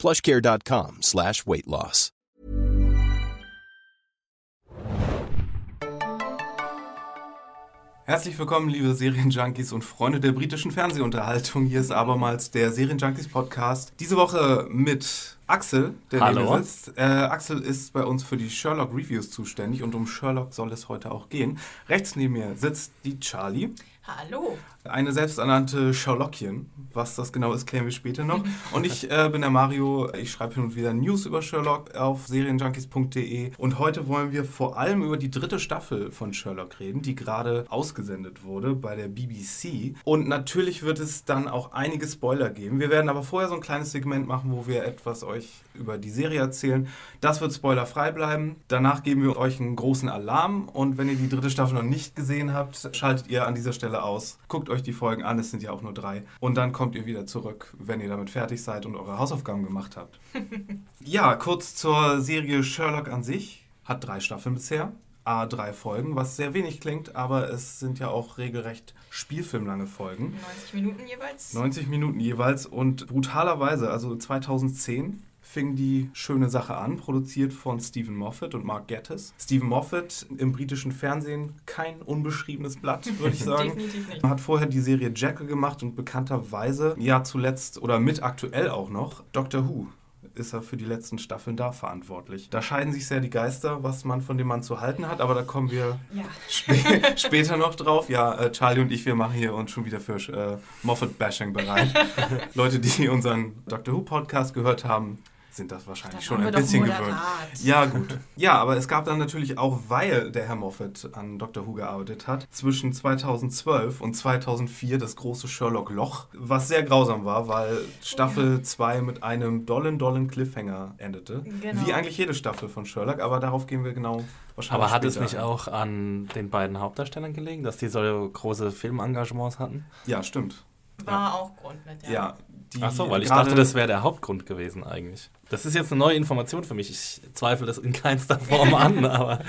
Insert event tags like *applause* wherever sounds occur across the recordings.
plushcare.com slash weight loss. Herzlich willkommen, liebe Serienjunkies und Freunde der britischen Fernsehunterhaltung. Hier ist abermals der Serienjunkies Podcast. Diese Woche mit Axel, der Hallo. neben mir sitzt. Äh, Axel ist bei uns für die Sherlock Reviews zuständig und um Sherlock soll es heute auch gehen. Rechts neben mir sitzt die Charlie. Hallo. Eine selbsternannte Sherlockian. Was das genau ist, klären wir später noch. *laughs* Und ich äh, bin der Mario. Ich schreibe hin und wieder News über Sherlock auf serienjunkies.de. Und heute wollen wir vor allem über die dritte Staffel von Sherlock reden, die gerade ausgesendet wurde bei der BBC. Und natürlich wird es dann auch einige Spoiler geben. Wir werden aber vorher so ein kleines Segment machen, wo wir etwas euch über die Serie erzählen. Das wird spoilerfrei bleiben. Danach geben wir euch einen großen Alarm. Und wenn ihr die dritte Staffel noch nicht gesehen habt, schaltet ihr an dieser Stelle aus. Guckt euch die Folgen an, es sind ja auch nur drei. Und dann kommt ihr wieder zurück, wenn ihr damit fertig seid und eure Hausaufgaben gemacht habt. *laughs* ja, kurz zur Serie Sherlock an sich. Hat drei Staffeln bisher. A, drei Folgen, was sehr wenig klingt, aber es sind ja auch regelrecht spielfilmlange Folgen. 90 Minuten jeweils. 90 Minuten jeweils und brutalerweise, also 2010 fing die schöne Sache an, produziert von Stephen Moffat und Mark Gatiss. Stephen Moffat im britischen Fernsehen kein unbeschriebenes Blatt, würde ich *laughs* sagen. Definitiv nicht. Hat vorher die Serie Jekyll gemacht und bekannterweise, ja zuletzt oder mit aktuell auch noch, Doctor Who ist er für die letzten Staffeln da verantwortlich. Da scheiden sich sehr die Geister, was man von dem Mann zu halten hat, aber da kommen wir Ja. Spä *laughs* später noch drauf. Ja, äh, Charlie und ich, wir machen hier uns schon wieder für äh, Moffat-Bashing bereit. *laughs* Leute, die unseren Doctor Who-Podcast gehört haben, sind das wahrscheinlich schon ein bisschen gewöhnt. Ja, gut. Ja, aber es gab dann natürlich auch, weil der Herr Moffat an Doctor Who gearbeitet hat, zwischen 2012 und 2004 das große Sherlock-Loch, was sehr grausam war, weil Staffel 2 mit einem dollen, dollen Cliffhanger endete. Genau. Wie eigentlich jede Staffel von Sherlock, aber darauf gehen wir genau wahrscheinlich Aber hat es später nicht ein. auch an den beiden Hauptdarstellern gelegen, dass die so große Filmengagements hatten? Ja, stimmt. War auch Grund mit, ja. Ja. die Ach so, weil ich dachte, das wäre der Hauptgrund gewesen eigentlich. Das ist jetzt eine neue Information für mich. Ich zweifle das in keinster Form an, *laughs* aber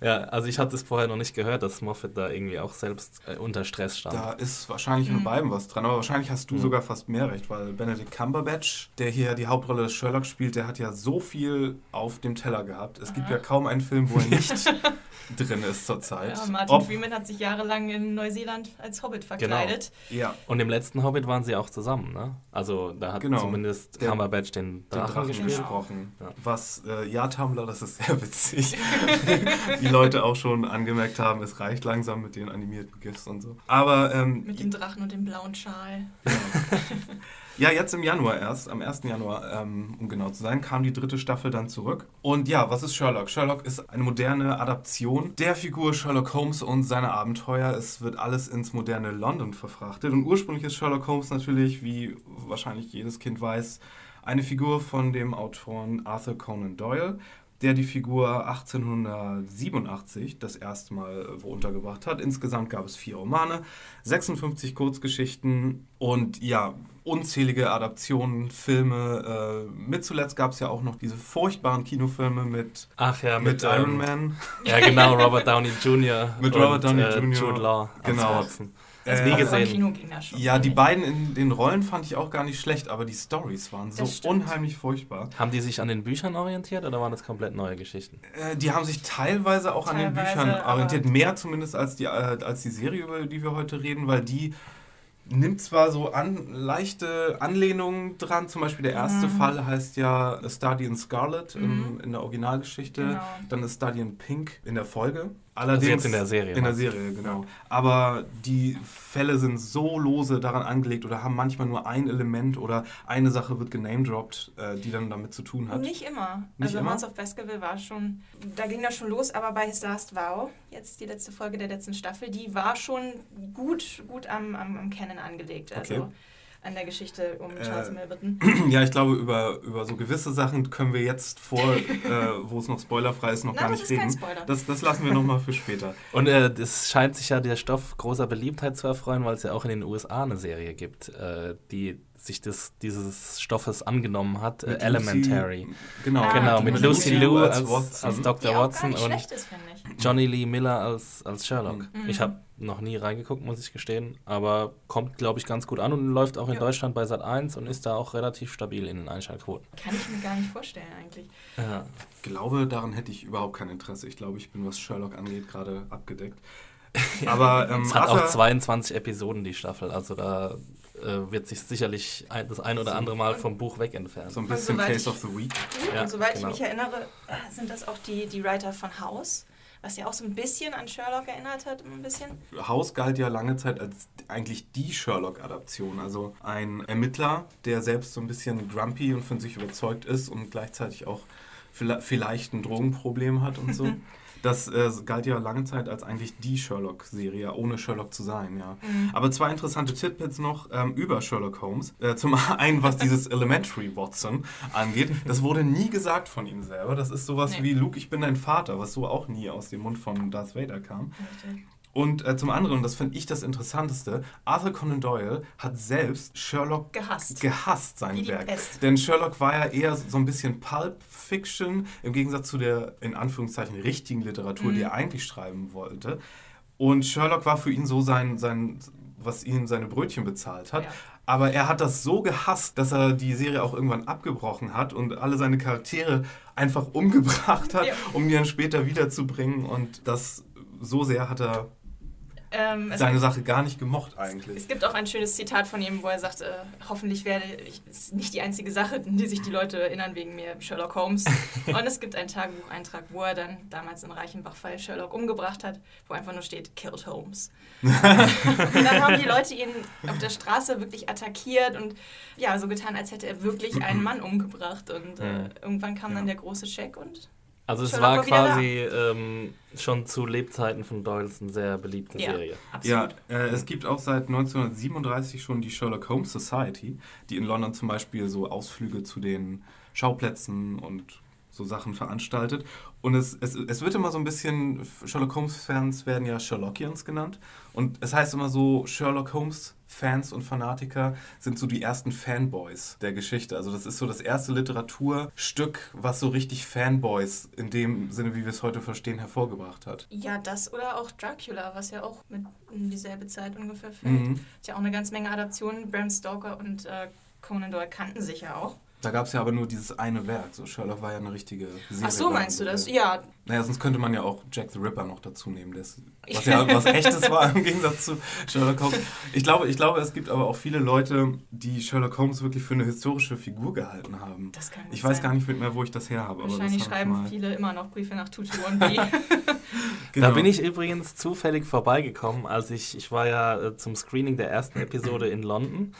ja, also ich hatte es vorher noch nicht gehört, dass Moffat da irgendwie auch selbst äh, unter Stress stand. Da ist wahrscheinlich Mhm. in beiden was dran, aber wahrscheinlich hast du sogar fast mehr recht, weil Benedict Cumberbatch, der hier die Hauptrolle des Sherlock spielt, der hat ja so viel auf dem Teller gehabt. Es gibt ja kaum einen Film, wo er nicht *laughs* drin ist zurzeit. Ja, Martin Ob- Freeman hat sich jahrelang in Neuseeland als Hobbit verkleidet. Ja, Und im letzten Hobbit waren sie auch zusammen, ne? Also da hat Genau. zumindest Der- Cumberbatch den den Drachen, Drachen gespielt. Gesprochen. Ja. Was, äh, ja, Tumblr, das ist sehr witzig. *laughs* Wie Leute auch schon angemerkt haben, es reicht langsam mit den animierten GIFs und so. Aber ähm, Mit dem Drachen und dem blauen Schal. *laughs* Ja, jetzt im Januar erst, am 1. Januar, ähm, um genau zu sein, kam die dritte Staffel dann zurück. Und ja, was ist Sherlock? Sherlock ist eine moderne Adaption der Figur Sherlock Holmes und seine Abenteuer. Es wird alles ins moderne London verfrachtet. Und ursprünglich ist Sherlock Holmes natürlich, wie wahrscheinlich jedes Kind weiß, eine Figur von dem Autoren Arthur Conan Doyle, der die Figur 1887 das erste Mal äh, wo untergebracht hat. Insgesamt gab es vier Romane, 56 Kurzgeschichten und ja, unzählige Adaptionen, Filme. Äh, mit zuletzt gab es ja auch noch diese furchtbaren Kinofilme mit, Ach ja, mit, mit, Iron ähm, Man. Ja, genau, Robert Downey Jr. *laughs* Mit und, Robert Downey äh, Jr. Jude Law Genau. Watson. Äh, gesehen. Kino ging das schon. Ja, die ich. beiden in den Rollen fand ich auch gar nicht schlecht, aber die Stories waren so unheimlich furchtbar. Haben die sich an den Büchern orientiert oder waren das komplett neue Geschichten? Äh, die haben sich teilweise auch an den Teilweise, Büchern orientiert, mehr zumindest als die, äh, als die Serie, über die wir heute reden, weil die nimmt zwar so an, leichte Anlehnungen dran, zum Beispiel der erste Mhm. Fall heißt ja A Study in Scarlet im, Mhm. in der Originalgeschichte, Genau. dann A Study in Pink in der Folge. Also Allerdings jetzt in der Serie. In der? Serie, genau. Aber die Fälle sind so lose daran angelegt oder haben manchmal nur ein Element oder eine Sache wird genamedroppt, äh, die dann damit zu tun hat. Nicht immer. Nicht also immer? Hounds of Baskerville war schon, da ging das schon los, aber bei His Last Vow, jetzt die letzte Folge der letzten Staffel, die war schon gut, gut am, am, am Canon angelegt. Also Okay. An der Geschichte um Charles Äh, Milverton. *clears throat* Ja, ich glaube, über, über so gewisse Sachen können wir jetzt vor, *laughs* äh, wo es noch spoilerfrei ist, noch Nein, gar das nicht reden. Das, das lassen wir nochmal für später. *laughs* Und äh, es scheint sich ja der Stoff großer Beliebtheit zu erfreuen, weil es ja auch in den USA eine Serie gibt, äh, die sich des, dieses Stoffes angenommen hat, äh, Elementary. Lucy, genau, Ah, genau, mit mit Lucy Liu als, als Watson. als Die Dr. auch gar Watson nicht und schlecht ist, finde ich. Johnny Lee Miller als, als Sherlock. Mhm. Ich habe noch nie reingeguckt, muss ich gestehen, aber kommt, glaube ich, ganz gut an und läuft auch in Ja. Deutschland bei Sat 1 und ist da auch relativ stabil in den Einschaltquoten. Kann ich mir gar nicht vorstellen eigentlich. Ja. Ich glaube, daran hätte ich überhaupt kein Interesse. Ich glaube, ich bin, was Sherlock angeht, gerade abgedeckt. *laughs* Aber ähm, Es hat auch Arthur- 22 Episoden, die Staffel, also da äh, wird sich sicherlich ein, das ein oder andere Mal vom Buch weg entfernen. so ein bisschen Case ich- of the Week. Ja, und soweit genau. ich mich erinnere, sind das auch die, die Writer von House, was ja auch so ein bisschen an Sherlock erinnert hat, ein bisschen. House galt ja lange Zeit als eigentlich die Sherlock-Adaption. Also ein Ermittler, der selbst so ein bisschen grumpy und von sich überzeugt ist und gleichzeitig auch vielleicht vielleicht ein Drogenproblem hat und so. *laughs* Das äh, galt ja lange Zeit als eigentlich die Sherlock-Serie, ohne Sherlock zu sein, ja. Aber zwei interessante Tidbits noch ähm, über Sherlock Holmes. Äh, zum *laughs* einen, was dieses Elementary Watson angeht. Das wurde nie gesagt von ihm selber. Das ist sowas Nee. wie Luke, ich bin dein Vater, was so auch nie aus dem Mund von Darth Vader kam. Und äh, zum anderen, und das finde ich das Interessanteste, Arthur Conan Doyle hat selbst Sherlock Gehasst. gehasst, sein Werk. Denn Sherlock war ja eher so ein bisschen Pulp Fiction, im Gegensatz zu der, in Anführungszeichen, richtigen Literatur, Mhm. die er eigentlich schreiben wollte. Und Sherlock war für ihn so sein, sein was ihm seine Brötchen bezahlt hat. Ja. Aber er hat das so gehasst, dass er die Serie auch irgendwann abgebrochen hat und alle seine Charaktere einfach umgebracht hat, Ja. um die dann später wiederzubringen. Und das so sehr hat er Ähm, seine Sache gar nicht gemocht eigentlich. es gibt auch ein schönes Zitat von ihm, wo er sagt, äh, hoffentlich werde ich, ist nicht die einzige Sache, an die sich die Leute erinnern wegen mir, Sherlock Holmes. *laughs* Und es gibt einen Tagebucheintrag, wo er dann damals in Reichenbach-Fall Sherlock umgebracht hat, wo einfach nur steht, killed Holmes. *laughs* und dann haben die Leute ihn auf der Straße wirklich attackiert und ja, so getan, als hätte er wirklich einen *clears throat* Mann umgebracht. Und äh, irgendwann kam Ja. dann der große Scheck und Also es war quasi ähm, schon zu Lebzeiten von Doyles eine sehr beliebte Ja. Serie. Ja, absolut. äh, es gibt auch seit 1937 schon die Sherlock Holmes Society, die in London zum Beispiel so Ausflüge zu den Schauplätzen und so Sachen veranstaltet. Und es, es, es wird immer so ein bisschen, Sherlock Holmes-Fans werden ja Sherlockians genannt. Und es heißt immer so, Sherlock Holmes-Fans und Fanatiker sind so die ersten Fanboys der Geschichte. Also das ist so das erste Literaturstück, was so richtig Fanboys in dem Sinne, wie wir es heute verstehen, hervorgebracht hat. Ja, das oder auch Dracula, was ja auch mit in dieselbe Zeit ungefähr fällt. Mhm. Ist ja auch eine ganz Menge Adaptionen. Bram Stoker und äh, Conan Doyle kannten sich ja auch. Da gab es ja aber nur dieses eine Werk. So Sherlock war ja eine richtige Serie. Ach so, meinst du das? Ja, Naja, sonst könnte man ja auch Jack the Ripper noch dazu nehmen, das, was ja *laughs* was echtes war im Gegensatz zu Sherlock Holmes. Ich glaube, ich glaube, es gibt aber auch viele Leute, die Sherlock Holmes wirklich für eine historische Figur gehalten haben. das kann Ich weiß sein. gar nicht mehr, wo ich das her habe. Wahrscheinlich ich schreiben mal. viele immer noch Briefe nach Tutu und *laughs* B. Genau. Da bin ich übrigens zufällig vorbeigekommen, als ich, ich war ja äh, zum Screening der ersten Episode in London.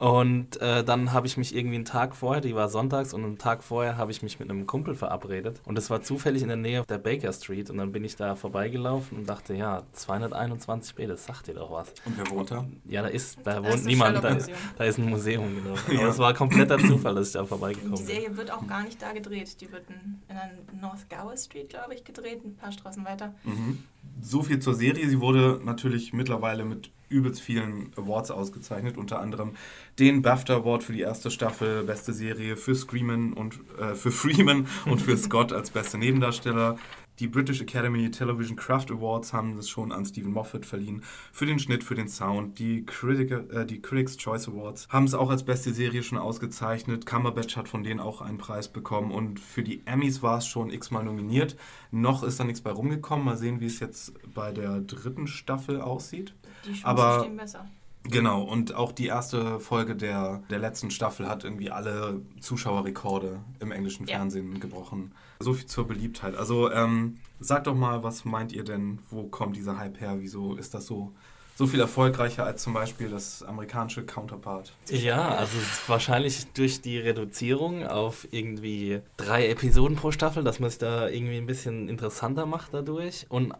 Und äh, dann habe ich mich irgendwie einen Tag vorher, die war sonntags, und einen Tag vorher habe ich mich mit einem Kumpel verabredet. Und es war zufällig in der Nähe der Baker Street. Und dann bin ich da vorbeigelaufen und dachte, ja, 221b, das sagt dir doch was. Und wer wohnt da? Ja, da ist, da Da ist wohnt das niemand, da, da ist ein Museum, genau. *laughs* Aber Ja. es war kompletter Zufall, dass ich da vorbeigekommen die bin. Serie wird auch gar nicht da gedreht. Die wird in, in der North Gower Street, glaube ich, gedreht, ein paar Straßen weiter. Mhm. So viel zur Serie. Sie wurde natürlich mittlerweile mit übelst vielen Awards ausgezeichnet, unter anderem den BAFTA Award für die erste Staffel, beste Serie für Screaman und äh, für Freeman und für *laughs* Scott als beste Nebendarsteller. Die British Academy Television Craft Awards haben es schon an Stephen Moffat verliehen für den Schnitt, für den Sound. Die, Critica, äh, die Critics Choice Awards haben es auch als beste Serie schon ausgezeichnet. Cumberbatch hat von denen auch einen Preis bekommen und für die Emmys war es schon x-mal nominiert. Noch ist da nichts bei rumgekommen. Mal sehen, wie es jetzt bei der dritten Staffel aussieht. Die Chancen Aber- stehen besser. Genau, und auch die erste Folge der, der letzten Staffel hat irgendwie alle Zuschauerrekorde im englischen Ja. Fernsehen gebrochen. So viel zur Beliebtheit. Also ähm, sagt doch mal, was meint ihr denn? Wo kommt dieser Hype her? Wieso ist das so, so viel erfolgreicher als zum Beispiel das amerikanische Counterpart? Ja, also es ist wahrscheinlich durch die Reduzierung auf irgendwie drei Episoden pro Staffel, dass man sich da irgendwie ein bisschen interessanter macht dadurch. Und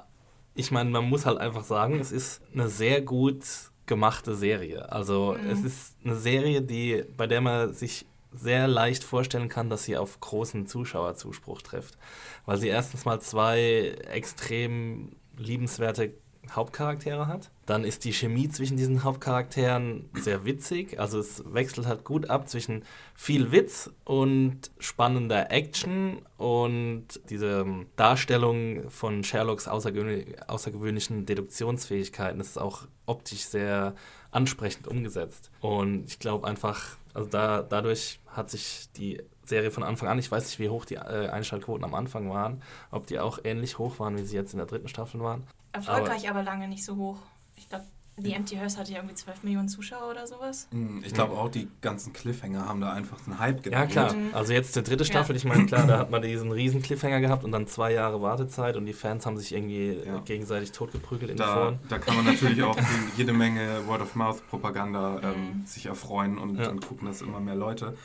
ich meine, man muss halt einfach sagen, es ist eine sehr gut gemachte Serie. Also Mhm. es ist eine Serie, die, bei der man sich sehr leicht vorstellen kann, dass sie auf großen Zuschauerzuspruch trifft. Weil sie erstens mal zwei extrem liebenswerte Hauptcharaktere hat. Dann ist die Chemie zwischen diesen Hauptcharakteren sehr witzig. Also es wechselt halt gut ab zwischen viel Witz und spannender Action und diese Darstellung von Sherlocks außergewöhnlich, außergewöhnlichen Deduktionsfähigkeiten. Das ist auch optisch sehr ansprechend umgesetzt. Und ich glaube einfach, also da, dadurch hat sich die Serie von Anfang an, ich weiß nicht, wie hoch die äh, Einschaltquoten am Anfang waren, ob die auch ähnlich hoch waren, wie sie jetzt in der dritten Staffel waren. Erfolgreich, aber, lange nicht so hoch. Ich glaube, die Empty Hearse hatte ja irgendwie 12 Millionen Zuschauer oder sowas. Hm, Ich glaube auch, die ganzen Cliffhanger haben da einfach einen Hype Ja, generiert. klar. Mhm. Also jetzt die dritte Ja. Staffel, ich meine, klar, da *laughs* hat man diesen riesen Cliffhanger gehabt und dann zwei Jahre Wartezeit und die Fans haben sich irgendwie Ja. äh, gegenseitig totgeprügelt in den Da, Foren. da kann man natürlich auch *laughs* jede Menge Word-of-Mouth-Propaganda ähm, Mhm. sich erfreuen und Ja. dann gucken das immer mehr Leute.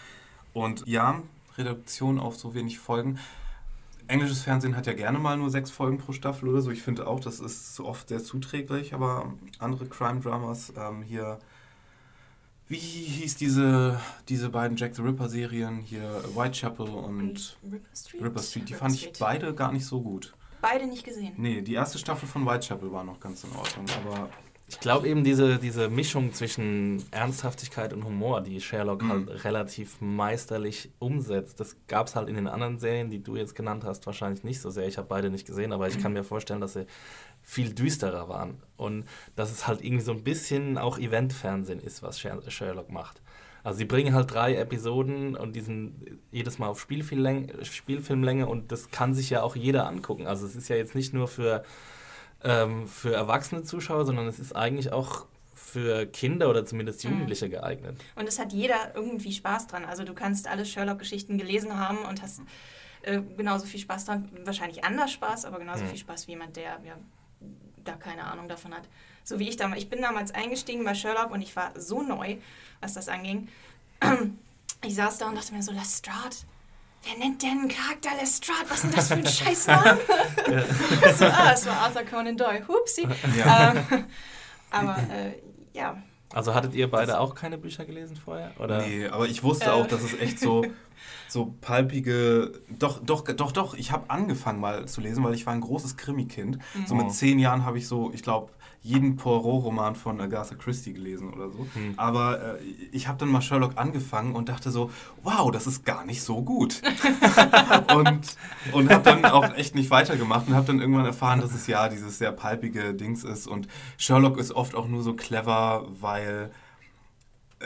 Und ja, Redaktion auf so wenig Folgen. Englisches Fernsehen hat ja gerne mal nur sechs Folgen pro Staffel oder so. Ich finde auch, das ist oft sehr zuträglich, aber andere Crime-Dramas ähm, hier. Wie hieß diese, diese beiden Jack the Ripper-Serien hier, Whitechapel und Ripper Street? Ripper Street? Die Ripper fand ich Street. beide gar nicht so gut. Beide nicht gesehen. Nee, die erste Staffel von Whitechapel war noch ganz in Ordnung, aber Ich glaube eben diese, diese Mischung zwischen Ernsthaftigkeit und Humor, die Sherlock Mhm. halt relativ meisterlich umsetzt, das gab es halt in den anderen Serien, die du jetzt genannt hast, wahrscheinlich nicht so sehr. Ich habe beide nicht gesehen, aber ich kann mir vorstellen, dass sie viel düsterer waren. Und dass es halt irgendwie so ein bisschen auch Eventfernsehen ist, was Sher- Sherlock macht. Also sie bringen halt drei Episoden und die sind jedes Mal auf Spielfilmlänge, Spielfilmlänge und das kann sich ja auch jeder angucken. Also es ist ja jetzt nicht nur für ähm, für erwachsene Zuschauer, sondern es ist eigentlich auch für Kinder oder zumindest Mhm. Jugendliche geeignet. Und es hat jeder irgendwie Spaß dran. Also du kannst alle Sherlock-Geschichten gelesen haben und hast äh, genauso viel Spaß dran. Wahrscheinlich anders Spaß, aber genauso Mhm. viel Spaß wie jemand, der ja, da keine Ahnung davon hat. So wie ich damals. Ich bin damals eingestiegen bei Sherlock und ich war so neu, was das anging. *clears throat* Ich saß da und dachte mir so, Lestrade. Wer nennt denn einen Charakter Lestrade? Was ist denn das für ein Scheißname? *laughs* so, ah, es war Arthur Conan Doyle. Hupsi. ja. Ähm, aber äh, ja. Also hattet ihr beide auch keine Bücher gelesen vorher? Oder? Nee, aber ich wusste Äh. auch, dass es echt so, so palpige. Doch, doch, doch, doch. Ich habe angefangen mal zu lesen, weil ich war ein großes Krimi-Kind. So Oh. mit zehn Jahren habe ich so, ich glaube, jeden Poirot-Roman von Agatha Christie gelesen oder so. Hm. Aber äh, ich habe dann mal Sherlock angefangen und dachte so, wow, das ist gar nicht so gut. *laughs* und und habe dann auch echt nicht weitergemacht und habe dann irgendwann erfahren, dass es ja dieses sehr palpige Dings ist. Und Sherlock ist oft auch nur so clever, weil äh,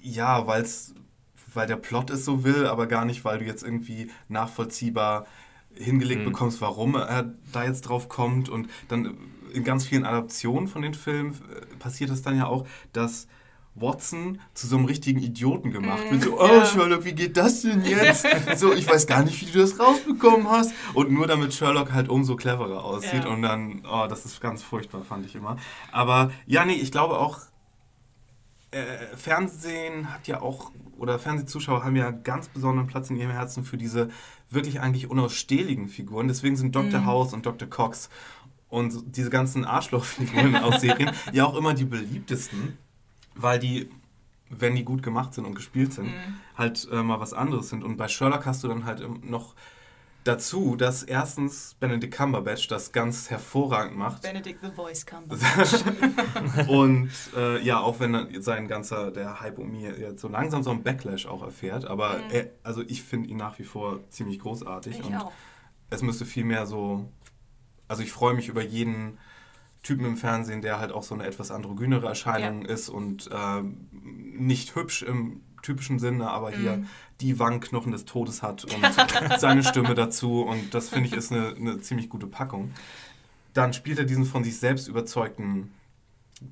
ja, weil's, weil der Plot es so will, aber gar nicht, weil du jetzt irgendwie nachvollziehbar hingelegt Mhm. bekommst, warum er da jetzt drauf kommt. Und dann in ganz vielen Adaptionen von den Filmen äh, passiert es dann ja auch, dass Watson zu so einem richtigen Idioten gemacht wird. So, oh ja. Sherlock, wie geht das denn jetzt? so, ich weiß gar nicht, wie du das rausbekommen hast. Und nur damit Sherlock halt umso cleverer aussieht. Ja. Und dann, oh, das ist ganz furchtbar, fand ich immer. Aber ja, nee, ich glaube auch, äh, Fernsehen hat ja auch, oder Fernsehzuschauer haben ja ganz besonderen Platz in ihrem Herzen für diese wirklich eigentlich unausstehlichen Figuren. Deswegen sind Dr. Mhm. House und Dr. Cox und diese ganzen Arschlochfiguren *laughs* aus Serien ja auch immer die beliebtesten, weil die, wenn die gut gemacht sind und gespielt sind, Mhm. halt äh, mal was anderes sind. Und bei Sherlock hast du dann halt im- noch dazu, dass erstens Benedict Cumberbatch das ganz hervorragend macht. Benedict the Voice *laughs* kam. Und äh, ja, auch wenn sein ganzer, der Hype um ihn jetzt so langsam so einen Backlash auch erfährt, aber Mhm. er, also ich finde ihn nach wie vor ziemlich großartig Ich und auch. es müsste viel mehr so, also ich freue mich über jeden Typen im Fernsehen, der halt auch so eine etwas androgynere Erscheinung ist und ähm, nicht hübsch im typischen Sinne, aber hier Mhm. die Wangenknochen des Todes hat und *laughs* seine Stimme dazu und das finde ich ist eine, eine ziemlich gute Packung. Dann spielt er diesen von sich selbst überzeugten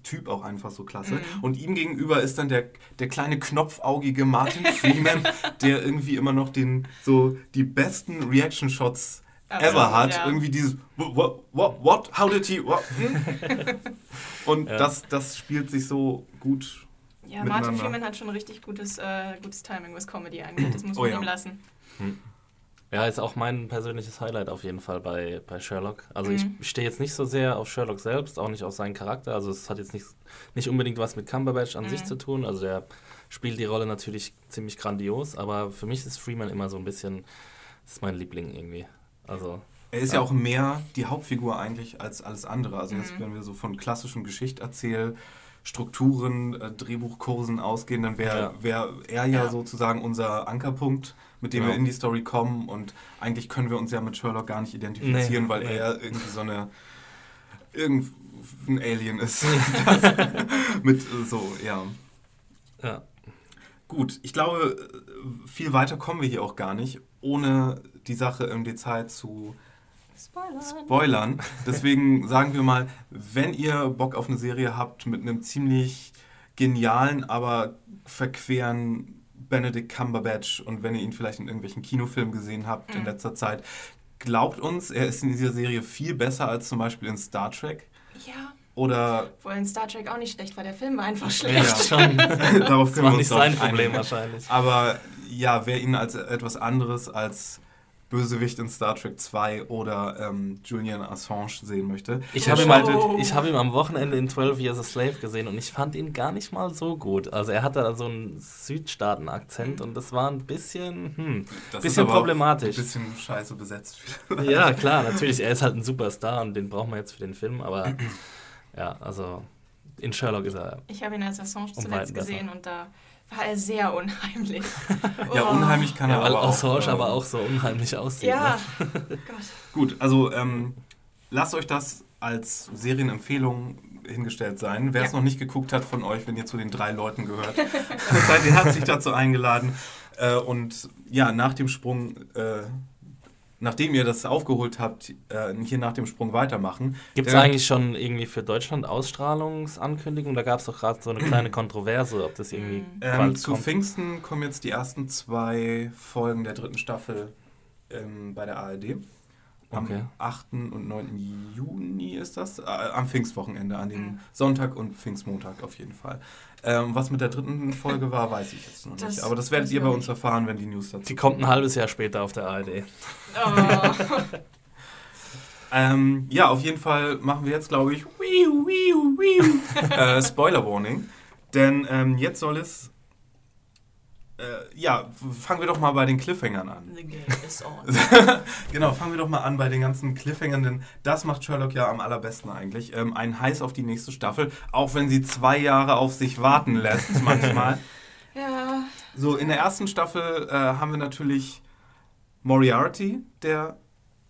Typ auch einfach so klasse. Mhm. Und ihm gegenüber ist dann der, der kleine knopfaugige Martin Freeman, *laughs* der irgendwie immer noch den, so die besten Reaction-Shots ever hat. ja. Irgendwie dieses what, what, what, how did he, what? hm? *laughs* Und Ja. das, das spielt sich so gut. Ja. Martin Freeman hat schon richtig gutes, äh, gutes Timing, was Comedy angeht. Das muss man Oh ja. ihm lassen. Ja, Ja, ist auch mein persönliches Highlight auf jeden Fall bei, bei Sherlock. Also Mhm. ich stehe jetzt nicht so sehr auf Sherlock selbst, auch nicht auf seinen Charakter. Also es hat jetzt nicht, nicht unbedingt was mit Cumberbatch an sich Mhm. zu tun. Also der spielt die Rolle natürlich ziemlich grandios, aber für mich ist Freeman immer so ein bisschen, das ist mein Liebling irgendwie. Also Er ist ja. auch mehr die Hauptfigur eigentlich als alles andere. Also jetzt, Mhm. wenn wir so von klassischen Geschichterzähl Strukturen, äh, Drehbuchkursen ausgehen, dann wäre Ja. wär er ja, Ja. sozusagen unser Ankerpunkt, mit dem Genau. wir in die Story kommen. Und eigentlich können wir uns ja mit Sherlock gar nicht identifizieren, Nee, weil nee. er irgendwie so eine irgendein Alien ist. *laughs* *laughs* mit äh, so, ja. ja. Gut, ich glaube, äh, viel weiter kommen wir hier auch gar nicht, ohne die Sache im Detail zu Spoiler. spoilern. Deswegen sagen wir mal, wenn ihr Bock auf eine Serie habt mit einem ziemlich genialen, aber verqueren Benedict Cumberbatch und wenn ihr ihn vielleicht in irgendwelchen Kinofilmen gesehen habt in Mhm. letzter Zeit, glaubt uns, er ist in dieser Serie viel besser als zum Beispiel in Star Trek. Ja, Oder wohl in Star Trek auch nicht schlecht war. Der Film war einfach schlecht. Ja, schon. *laughs* darauf Das können war wir uns nicht sein Problem einigen. wahrscheinlich. Aber ja, wer ihn als etwas anderes als Bösewicht in Star Trek 2 oder ähm, Julian Assange sehen möchte, Ich habe ihn, Oh. ich hab ihn am Wochenende in 12 Years a Slave gesehen und ich fand ihn gar nicht mal so gut. Also er hatte da so einen Südstaaten-Akzent und das war ein bisschen, hm, Das bisschen ist aber auch problematisch. Ein bisschen scheiße besetzt. *laughs* Ja, klar, natürlich. Er ist halt ein Superstar und den brauchen wir jetzt für den Film, aber *clears throat* ja, also in Sherlock ist er. Ich habe ihn als Assange zuletzt Weiten besser. gesehen und da war er sehr unheimlich. *laughs* Ja, Oh. unheimlich kann Ja, er weil aber auch. Assange ähm, aber auch so unheimlich aussieht. Ja, Ne? *laughs* Gott. Gut, also ähm, lasst euch das als Serienempfehlung hingestellt sein. Wer es Ja. noch nicht geguckt hat von euch, wenn ihr zu den drei Leuten gehört, *laughs* seid ihr herzlich dazu eingeladen. Äh, und ja, nach dem Sprung, äh, nachdem ihr das aufgeholt habt, äh, hier nach dem Sprung weitermachen. Gibt es eigentlich schon irgendwie für Deutschland Ausstrahlungsankündigungen? Da gab es doch gerade so eine kleine Kontroverse, ob das irgendwie Mhm. Ähm, zu kommt. Pfingsten kommen jetzt die ersten zwei Folgen der dritten Staffel ähm, bei der ARD. Am Okay. 8. und 9. Juni ist das. Äh, am Pfingstwochenende, an dem Mhm. Sonntag und Pfingstmontag auf jeden Fall. Ähm, was mit der dritten Folge war, weiß ich jetzt noch Das nicht. Aber das werdet ihr bei uns erfahren, wenn die News dazu Die kommt ein halbes Jahr später auf der ARD. Oh. *laughs* Ähm, ja, auf jeden Fall machen wir jetzt, glaube ich, *laughs* äh, Spoiler Warning. Denn ähm, jetzt soll es. Äh, ja, fangen wir doch mal bei den Cliffhangern an. The game is on. *laughs* genau, fangen wir doch mal an bei den ganzen Cliffhangern, denn das macht Sherlock ja am allerbesten eigentlich. Ähm, ein Heiß auf die nächste Staffel, auch wenn sie zwei Jahre auf sich warten lässt *laughs* manchmal. Ja, So, in der ersten Staffel äh, haben wir natürlich Moriarty, der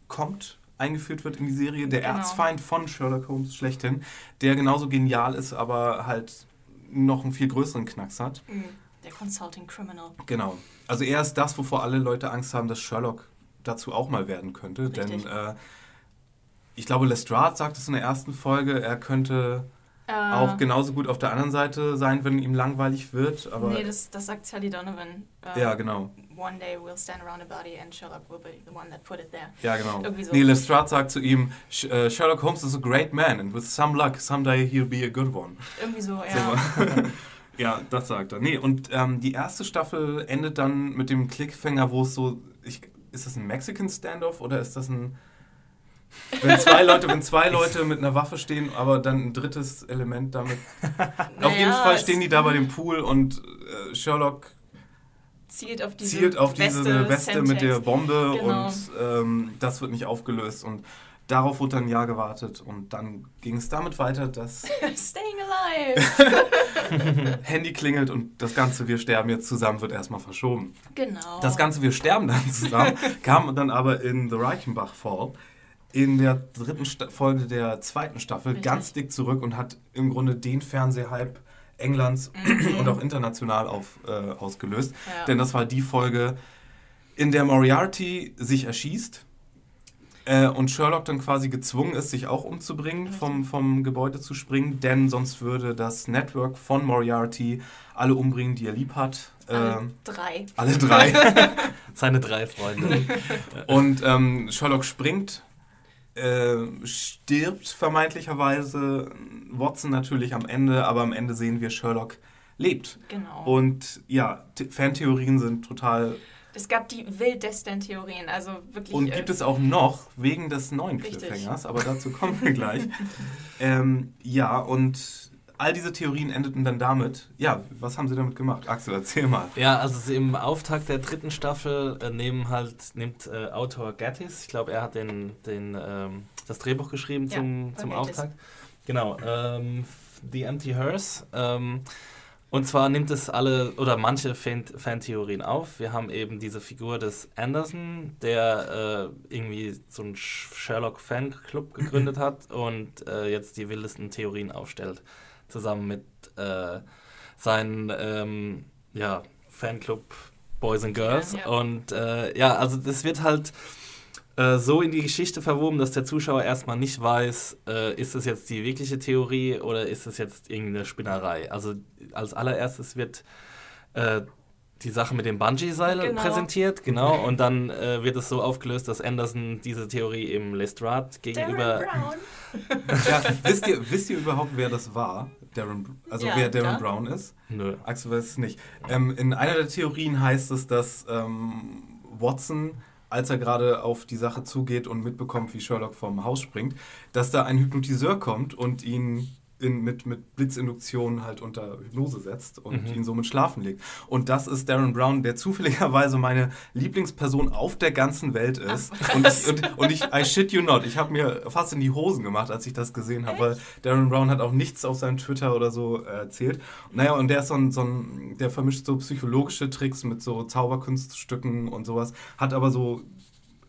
kommt, eingeführt wird in die Serie, der Genau. Erzfeind von Sherlock Holmes schlechthin, der genauso genial ist, aber halt noch einen viel größeren Knacks hat. mm, der Consulting Criminal. Genau. Also er ist das, wovor alle Leute Angst haben, dass Sherlock dazu auch mal werden könnte. Richtig. Denn äh, ich glaube, Lestrade sagt es in der ersten Folge, er könnte Äh, auch genauso gut auf der anderen Seite sein, wenn ihm langweilig wird. Aber nee, das, das sagt Sally Donovan. Äh, ja, genau. One day we'll stand around a body and Sherlock will be the one that put it there. Ja, genau. Irgendwie so. Nee, Lestrade sagt zu ihm, "Sh- äh, Sherlock Holmes is a great man and with some luck, someday he'll be a good one. Irgendwie so, ja. So. *laughs* ja, das sagt er. Nee, und ähm, die erste Staffel endet dann mit dem Clickfänger, wo es so, ich, ist das ein Mexican Standoff oder ist das ein wenn zwei Leute, wenn zwei *laughs* Leute mit einer Waffe stehen, aber dann ein drittes Element damit. *laughs* Auf jeden Naja, Fall stehen die da bei dem Pool und äh, Sherlock zielt auf diese zielt auf diese Weste, Weste, mit der. Bombe Genau. und ähm, das wird nicht aufgelöst und darauf wurde dann ein Jahr gewartet und dann ging es damit weiter, dass *laughs* Staying alive. *laughs* Handy klingelt und das ganze Wir sterben jetzt zusammen wird erstmal verschoben. Genau. Das ganze Wir sterben dann zusammen *laughs* kam dann aber in The Reichenbach Fall in der dritten Sta Folge der zweiten Staffel Richtig. ganz dick zurück und hat im Grunde den Fernsehhype Englands und auch international auf, äh, ausgelöst. Mhm. Ja. Denn das war die Folge, in der Moriarty sich erschießt äh, und Sherlock dann quasi gezwungen ist, sich auch umzubringen, vom, vom Gebäude zu springen, denn sonst würde das Network von Moriarty alle umbringen, die er lieb hat. Alle Ähm, drei. alle drei. *laughs* Seine drei Freunde. *laughs* Und ähm, Sherlock springt, äh, stirbt vermeintlicherweise. Watson natürlich am Ende, aber am Ende sehen wir, Sherlock lebt. Genau. Und ja, Fantheorien sind total Es gab die wildesten Theorien, also wirklich. Und äh, gibt es auch noch wegen des neuen Richtig. Cliffhangers, aber dazu kommen wir gleich. *laughs* ähm, ja, und all diese Theorien endeten dann damit. Ja, was haben sie damit gemacht? Axel, erzähl mal. Ja, also im Auftakt der dritten Staffel äh, nehmen halt, nimmt äh, Autor Gattis, ich glaube, er hat den, den, ähm, das Drehbuch geschrieben Ja, zum. Auftakt. Genau, ähm, The Empty Hearse. Ähm, und zwar nimmt es alle oder manche Fan- Fantheorien auf. Wir haben eben diese Figur des Anderson, der äh, irgendwie so einen Sh- Sherlock-Fanclub gegründet *laughs* hat und äh, jetzt die wildesten Theorien aufstellt. Zusammen mit äh, seinen ähm, ja, Fanclub Boys and Girls. Ja, ja. Und äh, ja, also das wird halt äh, so in die Geschichte verwoben, dass der Zuschauer erstmal nicht weiß, äh, ist es jetzt die wirkliche Theorie oder ist es jetzt irgendeine Spinnerei. Also als allererstes wird äh, die Sache mit dem Bungee-Seil Genau. präsentiert, genau, und dann äh, wird es so aufgelöst, dass Anderson diese Theorie eben Lestrade Darren gegenüber... Brown. *laughs* Ja, wisst, ihr, wisst ihr überhaupt, wer das war? Darren, also Ja, wer Darren klar. Brown ist? Nö. Axel weiß es nicht. Ähm, in einer der Theorien heißt es, dass ähm, Watson, als er gerade auf die Sache zugeht und mitbekommt, wie Sherlock vom Haus springt, dass da ein Hypnotiseur kommt und ihn in, mit, mit Blitzinduktion halt unter Hypnose setzt und Mhm. ihn somit schlafen legt. Und das ist Darren Brown, der zufälligerweise meine Lieblingsperson auf der ganzen Welt ist. und, was? und, und ich, I shit you not, ich habe mir fast in die Hosen gemacht, als ich das gesehen habe, weil Darren Brown hat auch nichts auf seinem Twitter oder so äh, erzählt. Naja, und der ist so ein, so ein, der vermischt so psychologische Tricks mit so Zauberkunststücken und sowas, hat aber so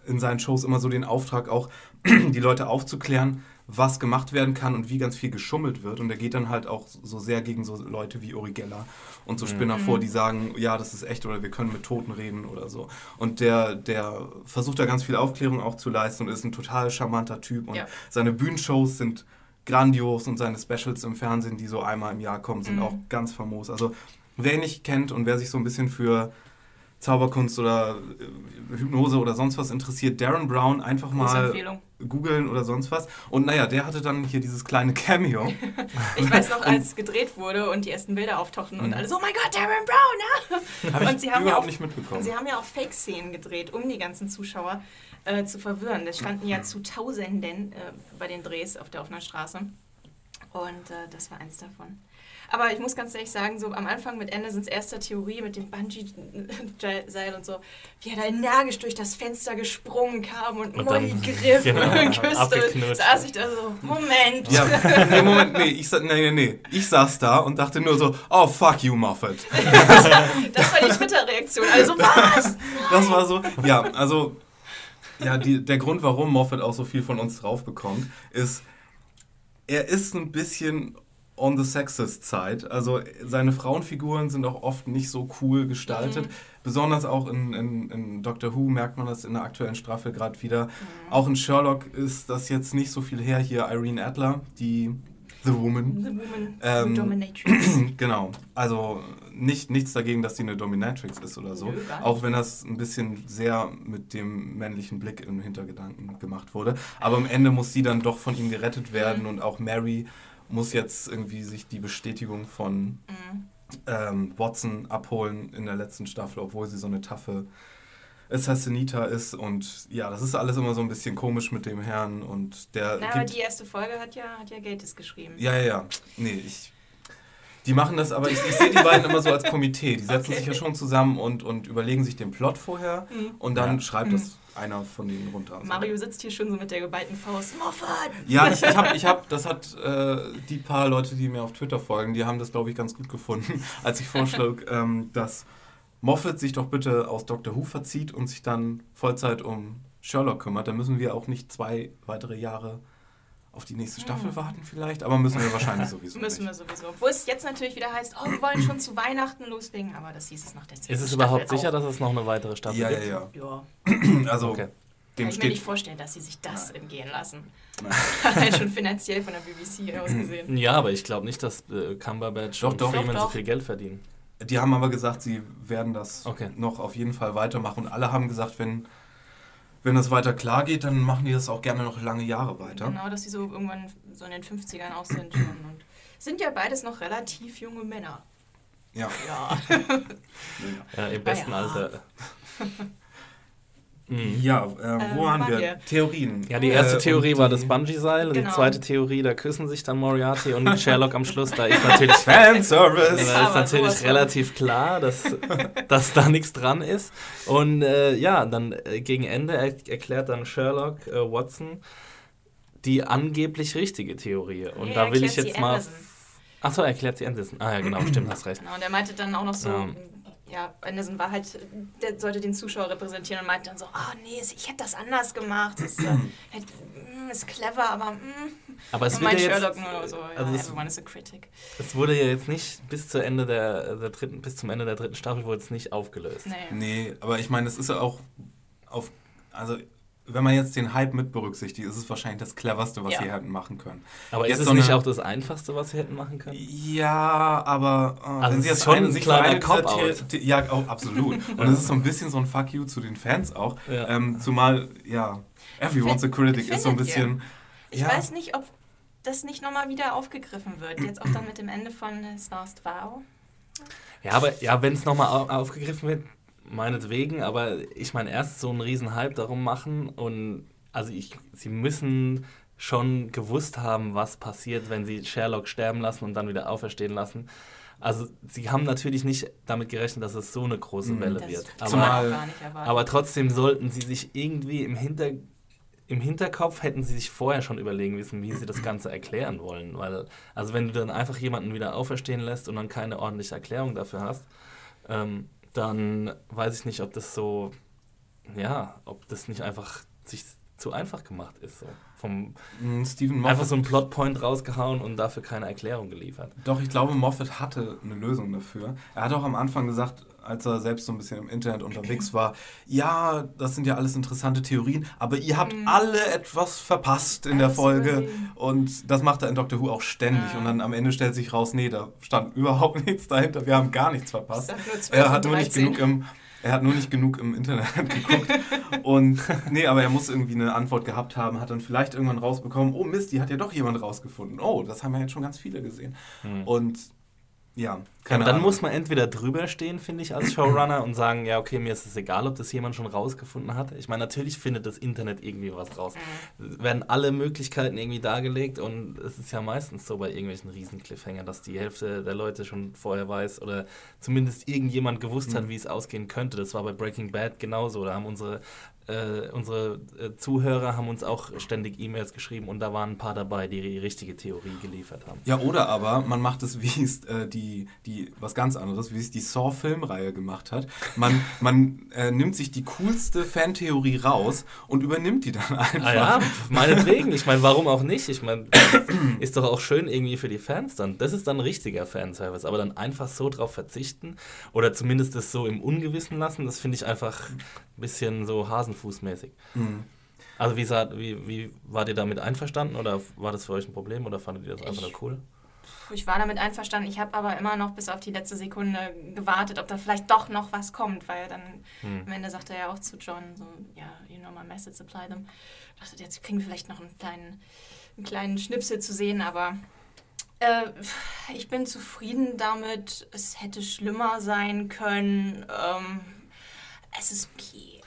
in seinen Shows immer so den Auftrag auch, *clears throat* die Leute aufzuklären, was gemacht werden kann und wie ganz viel geschummelt wird. Und er geht dann halt auch so sehr gegen so Leute wie Uri Geller und so Spinner vor, die sagen, ja, das ist echt oder wir können mit Toten reden oder so. Und der, der versucht da ganz viel Aufklärung auch zu leisten und ist ein total charmanter Typ. Und Ja. seine Bühnenshows sind grandios und seine Specials im Fernsehen, die so einmal im Jahr kommen, sind Mhm. auch ganz famos. Also wer ihn nicht kennt und wer sich so ein bisschen für Zauberkunst oder äh, Hypnose oder sonst was interessiert, Darren Brown einfach mal googeln oder sonst was. Und naja, der hatte dann hier dieses kleine Cameo. *laughs* Ich weiß noch, als gedreht wurde und die ersten Bilder auftauchten und alle so, oh mein Gott, Darren Brown, ah! Habe ich Und sie haben ja überhaupt auch- nicht mitbekommen. Sie haben ja auch Fake-Szenen gedreht, um die ganzen Zuschauer äh, zu verwirren. Es standen ja zu Tausenden äh, bei den Drehs auf der offenen Straße. Und äh, das war eins davon. Aber ich muss ganz ehrlich sagen, so am Anfang mit Andersons erster Theorie mit dem Bungee-Seil und so, wie er da energisch durch das Fenster gesprungen kam und, Und Molly griff genau, und küsste, saß ich da so, Moment. Ja, nee, Moment, nee, ich, nee, nee, nee. Ich saß da und dachte nur so, oh, fuck you, Moffat. *laughs* Das war die Twitter-Reaktion. Also was? Das war so, ja, also, ja, die, der Grund, warum Moffat auch so viel von uns drauf bekommt, ist, er ist ein bisschen on the sexist side. Also seine Frauenfiguren sind auch oft nicht so cool gestaltet. Mhm. Besonders auch in, in, in Doctor Who merkt man das in der aktuellen Staffel gerade wieder. Auch in Sherlock ist das jetzt nicht so viel her. Hier Irene Adler, die The Woman. The Woman Ähm, Dominatrix. *clears throat* Genau. Also nicht, nichts dagegen, dass sie eine Dominatrix ist oder so. Nö. Auch wenn das ein bisschen sehr mit dem männlichen Blick im Hintergedanken gemacht wurde. Aber am Ende muss sie dann doch von ihm gerettet werden Mhm. und auch Mary muss jetzt irgendwie sich die Bestätigung von Mhm. ähm, Watson abholen in der letzten Staffel, obwohl sie so eine taffe Assassinita ist. Und ja, das ist alles immer so ein bisschen komisch mit dem Herrn und der Na, aber die erste Folge hat ja, hat ja Gates geschrieben. ja, ja, ja. Nee, ich. Die machen das, aber ich, ich sehe die beiden immer so als Komitee. Die setzen Okay. sich ja schon zusammen und, und überlegen sich den Plot vorher Mhm. und dann Ja. schreibt das einer von denen runter. Also- Mario sitzt hier schon so mit der geballten Faust. Moffat! Ja, ich, ich habe, ich hab, das hat äh, die paar Leute, die mir auf Twitter folgen, die haben das, glaube ich, ganz gut gefunden, *laughs* als ich vorschlug, *laughs* ähm, dass Moffat sich doch bitte aus Doctor Who verzieht und sich dann Vollzeit um Sherlock kümmert. Dann müssen wir auch nicht zwei weitere Jahre auf die nächste Staffel warten vielleicht, aber müssen wir wahrscheinlich *laughs* sowieso. Müssen wir nicht. sowieso. Obwohl es jetzt natürlich wieder heißt, oh, wir wollen schon zu Weihnachten loslegen, aber das hieß es nach der Ist es Staffel überhaupt auch. sicher, dass es noch eine weitere Staffel Ja, ja, gibt? ja. Ja, *clears throat* Also, Okay. kann dem ich mir nicht vorstellen, dass sie sich das entgehen lassen. Nein. *laughs* Allein schon finanziell von der BBC aus gesehen. Ja, aber ich glaube nicht, dass äh, Cumberbatch Doch, und doch. Freeman Doch, so doch. viel Geld verdienen. Die haben aber gesagt, sie werden das Okay. noch auf jeden Fall weitermachen. Und alle haben gesagt, wenn, wenn das weiter klar geht, dann machen die das auch gerne noch lange Jahre weiter. Genau, dass sie so irgendwann so in den 50ern auch sind schon. Und sind ja beides noch relativ junge Männer. Ja. Ja. *laughs* Ja, im besten ja. Alter. *laughs* Mhm. Ja, äh, wo Ähm, waren wir? wir? Theorien. Ja, die erste Äh, Theorie und war die- das Bungee-Seil und die Genau. zweite Theorie, da küssen sich dann Moriarty und *laughs* Sherlock am Schluss. Da ist natürlich, da Fanservice! ist Aber natürlich relativ klar, dass, *laughs* dass da nichts dran ist. Und äh, ja, dann äh, gegen Ende er erklärt dann Sherlock äh, Watson die angeblich richtige Theorie. Und Nee, da will ich jetzt mal... Anderson. Achso, erklärt sie Anderson. Ah ja, genau, stimmt, *clears throat* hast recht. Genau, und er meinte dann auch noch so, Ja. Ja, Anderson war halt, der sollte den Zuschauer repräsentieren und meinte dann so, ah nee, ich hätte das anders gemacht. Das äh, hätte, *clears throat* mm, ist clever, aber mm. Aber es meint ja jetzt, Sherlock nur so, ja, also es- everyone is a critic. es wurde ja jetzt nicht bis zu Ende der, der dritten, bis zum Ende der dritten Staffel wurde es nicht aufgelöst. Nee. Nee, aber ich meine, es ist ja auch auf. Also, wenn man jetzt den Hype mit berücksichtigt, ist es wahrscheinlich das cleverste, was Ja. sie hätten machen können. Aber Jetzt ist es so nicht auch das Einfachste, was sie hätten machen können? Ja, aber äh, Also wenn sie jetzt schon eine- ein sich kleiner für eine dieser Cop-Out. The- Ja, auch absolut. *laughs* Und es ist so ein bisschen so ein Fuck you zu den Fans auch. Ja. Ähm, zumal, ja, everyone's a critic ist so ein bisschen. Ich ja, weiß nicht, ob das nicht nochmal wieder aufgegriffen wird. Jetzt auch dann mit dem Ende von His Last Vow. Ja, aber ja, wenn es nochmal au aufgegriffen wird, meinetwegen, aber ich meine, erst so einen riesen Hype darum machen und also ich, sie müssen schon gewusst haben, was passiert, wenn sie Sherlock sterben lassen und dann wieder auferstehen lassen. Also sie haben natürlich nicht damit gerechnet, dass es so eine große Mhm. Welle Das wird. Aber, Zumal- aber trotzdem sollten sie sich irgendwie im Hinter im Hinterkopf hätten sie sich vorher schon überlegen müssen, wie sie das Ganze erklären wollen. Weil, also wenn du dann einfach jemanden wieder auferstehen lässt und dann keine ordentliche Erklärung dafür hast, ähm, dann weiß ich nicht, ob das so, ja, ob das nicht einfach sich zu einfach gemacht ist. So. Vom, mh, Stephen einfach Moffat. so einen Plotpoint rausgehauen und dafür keine Erklärung geliefert. Doch, ich glaube, Moffat hatte eine Lösung dafür. Er hat auch am Anfang gesagt, als er selbst so ein bisschen im Internet unterwegs war, ja, das sind ja alles interessante Theorien, aber ihr habt alle etwas verpasst in der Folge. Und das macht er in Doctor Who auch ständig. Ja. Und dann am Ende stellt sich raus, nee, da stand überhaupt *laughs* nichts dahinter. Wir haben gar nichts verpasst. Ich sag nur 12 Er hat nur nicht 13. genug im er hat nur nicht genug im Internet *laughs* geguckt. Und nee, aber er muss irgendwie eine Antwort gehabt haben, hat dann vielleicht irgendwann rausbekommen, oh Mist, die hat ja doch jemand rausgefunden. Oh, das haben ja jetzt schon ganz viele gesehen. Und ja, keine Aber dann Ahnung. muss man entweder drüber stehen, finde ich, als Showrunner und sagen, ja, okay, mir ist es egal, ob das jemand schon rausgefunden hat. Ich meine, natürlich findet das Internet irgendwie was raus. Es werden alle Möglichkeiten irgendwie dargelegt und es ist ja meistens so bei irgendwelchen Riesen-Cliffhanger, dass die Hälfte der Leute schon vorher weiß oder zumindest irgendjemand gewusst hat, wie es ausgehen könnte. Das war bei Breaking Bad genauso. Da haben unsere äh, unsere äh, Zuhörer haben uns auch ständig E-Mails geschrieben und da waren ein paar dabei, die die richtige Theorie geliefert haben. Ja, oder aber man macht es, *laughs* wie es äh, die, die, was ganz anderes, wie es die Saw-Filmreihe gemacht hat. Man, *laughs* man äh, nimmt sich die coolste Fantheorie raus und übernimmt die dann einfach. Ah ja, meinetwegen. Ich meine, warum auch nicht? Ich meine, *coughs* ist doch auch schön irgendwie für die Fans dann. Das ist dann richtiger Fanservice. Aber dann einfach so drauf verzichten oder zumindest das so im Ungewissen lassen, das finde ich einfach ein bisschen so Hasenfußmäßig. Mhm. Also wie, sah, wie, wie wart ihr damit einverstanden oder war das für euch ein Problem oder fandet ihr das einfach Ich- nur cool? Ich war damit einverstanden. Ich habe aber immer noch bis auf die letzte Sekunde gewartet, ob da vielleicht doch noch was kommt, weil dann Hm. am Ende sagte er ja auch zu John so, ja, you know my message, apply them. Ich dachte, jetzt kriegen wir vielleicht noch einen kleinen, einen kleinen Schnipsel zu sehen, aber äh, ich bin zufrieden damit. Es hätte schlimmer sein können. Ähm, es ist okay.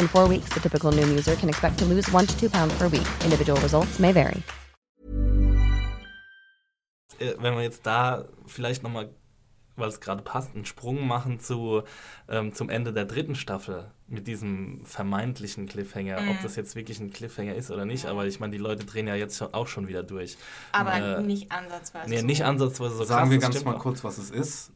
In four weeks, the typical Noom user can expect to lose one to two pounds per week. Individual results may vary. äh, wenn wir jetzt da vielleicht nochmal, weil es gerade passt, einen Sprung machen zu, ähm, zum Ende der dritten Staffel mit diesem vermeintlichen Cliffhanger, Mhm. ob das jetzt wirklich ein Cliffhanger ist oder nicht, aber ich meine, die Leute drehen ja jetzt schon, auch schon wieder durch. aber äh, nicht ansatzweise. Nee, so. nicht ansatzweise so Sagen krass, wir ganz mal auch. kurz, was es ist.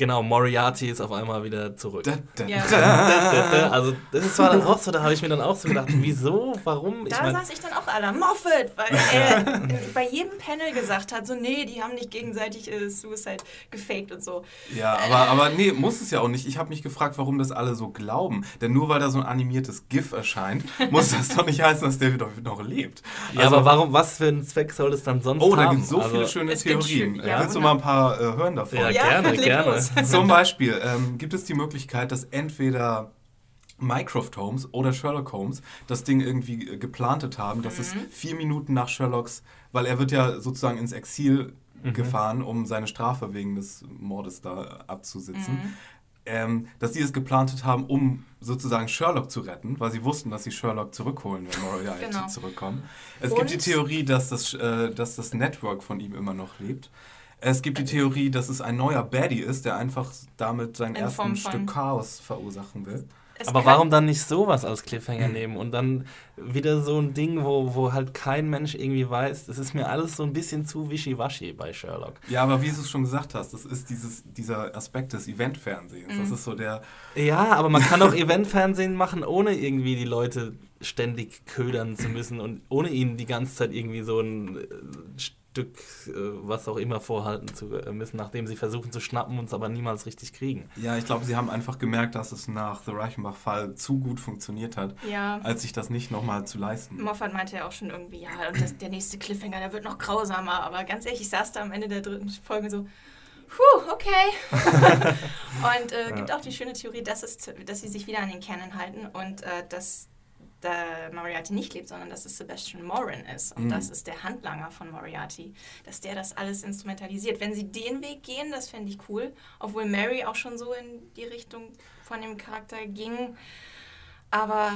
Genau, Moriarty ist auf einmal wieder zurück. Da, da, Ja. da. *laughs* Also das war dann auch so, da habe ich mir dann auch so gedacht, wieso, warum? Ich Da mein, saß ich dann auch aller Moffat, weil er *laughs* bei jedem Panel gesagt hat, so nee, die haben nicht gegenseitig äh, Suicide gefaked und so. Ja, aber, aber nee, muss es ja auch nicht. Ich habe mich gefragt, warum das alle so glauben. Denn nur weil da so ein animiertes GIF erscheint, *laughs* muss das doch nicht heißen, dass der noch, noch lebt. ja, aber warum, was für einen Zweck soll das dann sonst Also Oh, haben? da gibt es so Also, viele schöne Theorien. schön- ja, Willst du mal ein paar äh, hören davon? Ja, Ja, gerne, gerne. *laughs* Zum Beispiel ähm, gibt es die Möglichkeit, dass entweder Mycroft Holmes oder Sherlock Holmes das Ding irgendwie äh, geplantet haben, dass es vier Minuten nach Sherlocks, weil er wird ja sozusagen ins Exil gefahren, um seine Strafe wegen des Mordes da abzusitzen. Ähm, dass die es geplantet haben, um sozusagen Sherlock zu retten, weil sie wussten, dass sie Sherlock zurückholen, wenn Moriarty Genau. zurückkommt. Es gibt die Und- Theorie, dass das, äh, dass das Network von ihm immer noch lebt. Es gibt die Theorie, dass es ein neuer Baddie ist, der einfach damit sein In erstes Stück Chaos verursachen will. Es Aber warum dann nicht sowas als Cliffhanger nehmen und dann wieder so ein Ding, wo, wo halt kein Mensch irgendwie weiß, das ist mir alles so ein bisschen zu wischiwaschi bei Sherlock. Ja, aber wie du es schon gesagt hast, das ist dieses, dieser Aspekt des Eventfernsehens. Mhm. Das ist so der. Ja, aber man kann auch Eventfernsehen machen, ohne irgendwie die Leute ständig ködern zu müssen und ohne ihnen die ganze Zeit irgendwie so ein äh, Stück, äh, was auch immer, vorhalten zu äh, müssen, nachdem sie versuchen zu schnappen und es aber niemals richtig kriegen. Ja, ich glaube, sie haben einfach gemerkt, dass es nach The Reichenbach-Fall zu gut funktioniert hat, Ja. als sich das nicht nochmal zu leisten. Moffat meinte ja auch schon irgendwie, ja, und das, der nächste Cliffhanger, der wird noch grausamer. Aber ganz ehrlich, ich saß da am Ende der dritten Folge so, puh, okay. *laughs* und äh, gibt auch die schöne Theorie, dass, es, dass sie sich wieder an den Canon halten und äh, dass da Moriarty nicht lebt, sondern dass es Sebastian Moran ist. Und Mhm. das ist der Handlanger von Moriarty. Dass der das alles instrumentalisiert. Wenn sie den Weg gehen, das fände ich cool. Obwohl Mary auch schon so in die Richtung von dem Charakter ging. Aber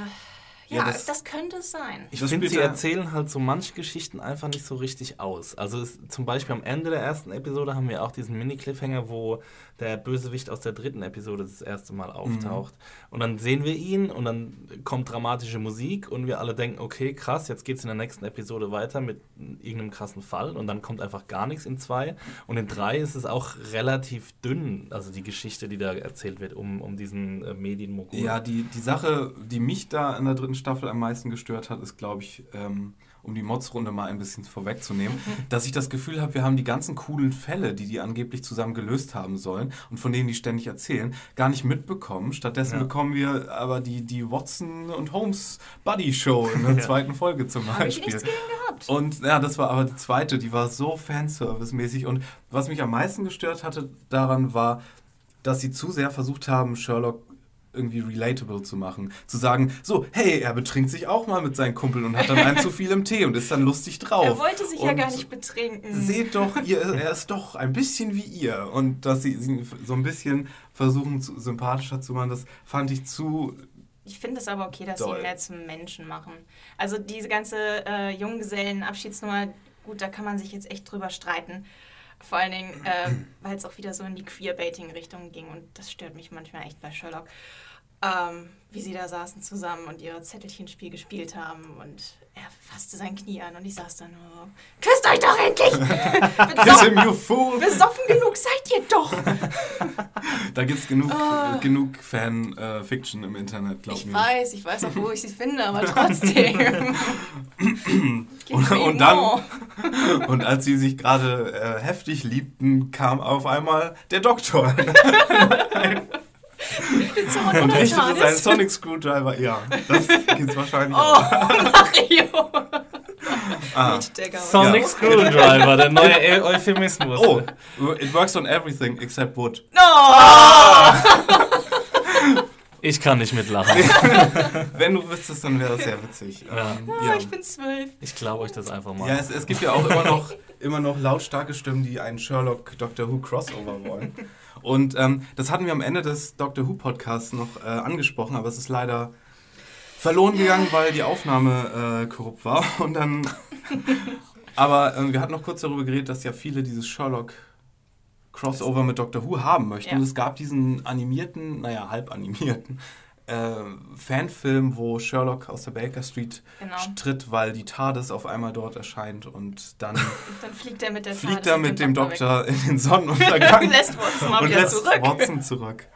Ja, ja, das- das, könnte es sein. Ich finde, sie erzählen halt so manche Geschichten einfach nicht so richtig aus. Also es, zum Beispiel am Ende der ersten Episode haben wir auch diesen Mini-Cliffhanger, wo der Bösewicht aus der dritten Episode das erste Mal auftaucht. Und dann sehen wir ihn und dann kommt dramatische Musik und wir alle denken, okay, krass, jetzt geht es in der nächsten Episode weiter mit irgendeinem krassen Fall und dann kommt einfach gar nichts in zwei. Und in drei ist es auch relativ dünn, also die Geschichte, die da erzählt wird um, um diesen äh, Medienmogul. Ja, die, die Sache, die mich da in der dritten Staffel am meisten gestört hat, ist, glaube ich, ähm, um die Mods-Runde mal ein bisschen vorwegzunehmen, *laughs* dass ich das Gefühl habe, wir haben die ganzen coolen Fälle, die die angeblich zusammen gelöst haben sollen und von denen die ständig erzählen, gar nicht mitbekommen. Stattdessen Ja. bekommen wir aber die, die Watson und Holmes Buddy Show in der *laughs* Ja. zweiten Folge zum Habe ich Beispiel. nichts gegen gehabt. Und ja, das war aber die zweite, die war so Fanservice-mäßig. Und was mich am meisten gestört hatte daran war, dass sie zu sehr versucht haben, Sherlock irgendwie relatable zu machen. Zu sagen, so, hey, er betrinkt sich auch mal mit seinen Kumpeln und hat dann einen zu viel im Tee und ist dann lustig drauf. *laughs* Er wollte sich ja Und gar nicht betrinken. Seht doch, ihr, *laughs* er ist doch ein bisschen wie ihr. Und dass sie sie so ein bisschen versuchen, zu, sympathischer zu machen, das fand ich zu Ich finde es aber okay, dass Doll. sie ihn mehr zum Menschen machen. Also diese ganze äh, Junggesellen-Abschiedsnummer, gut, da kann man sich jetzt echt drüber streiten. Vor allen Dingen, äh, weil es auch wieder so in die Queerbaiting-Richtung ging und das stört mich manchmal echt bei Sherlock. Ähm, wie sie da saßen zusammen und ihr Zettelchenspiel gespielt haben und er fasste sein Knie an und ich saß da nur, küsst euch doch endlich! Kiss besoffen, him, you fool! besoffen genug seid ihr doch! *laughs* Da gibt es genug, Ah. äh, genug Fan-Fiction im Internet, glaub Ich mir. weiß, ich weiß auch, wo ich sie finde, aber trotzdem. *laughs* Und- und dann-. *laughs* Und als sie sich gerade äh, heftig liebten, kam auf einmal der Doktor Richtete seinen TARDIS. Sonic Screwdriver. Ja, das gibt's wahrscheinlich Oh, auch. Mario. Ah. Sonic Ja. Screwdriver, der neue Eu Euphemismus. Oh, it works on everything except wood. No! *laughs* Ich kann nicht mitlachen. *laughs* Wenn du wüsstest, dann wäre das sehr witzig. Ja. Ähm, Ah, ja. Ich bin zwölf. Ich glaube euch das einfach mal. Ja, es, es gibt ja auch immer noch, immer noch lautstarke Stimmen, die einen Sherlock Doctor Who Crossover wollen. Und ähm, das hatten wir am Ende des Doctor Who Podcasts noch äh, angesprochen, aber es ist leider verloren gegangen, weil die Aufnahme äh, korrupt war. *laughs* Und dann. aber ähm, wir hatten noch kurz darüber geredet, dass ja viele dieses Sherlock Crossover mit Doctor Who haben möchten. Ja. Und es gab diesen animierten, naja, halb animierten Fanfilm, wo Sherlock aus der Baker Street Genau. tritt, weil die TARDIS auf einmal dort erscheint und dann *laughs* Und dann fliegt er mit der fliegt er mit dem weg. Doktor in den *laughs* Sonnenuntergang lässt Watson mal und wieder lässt zurück. Watson zurück.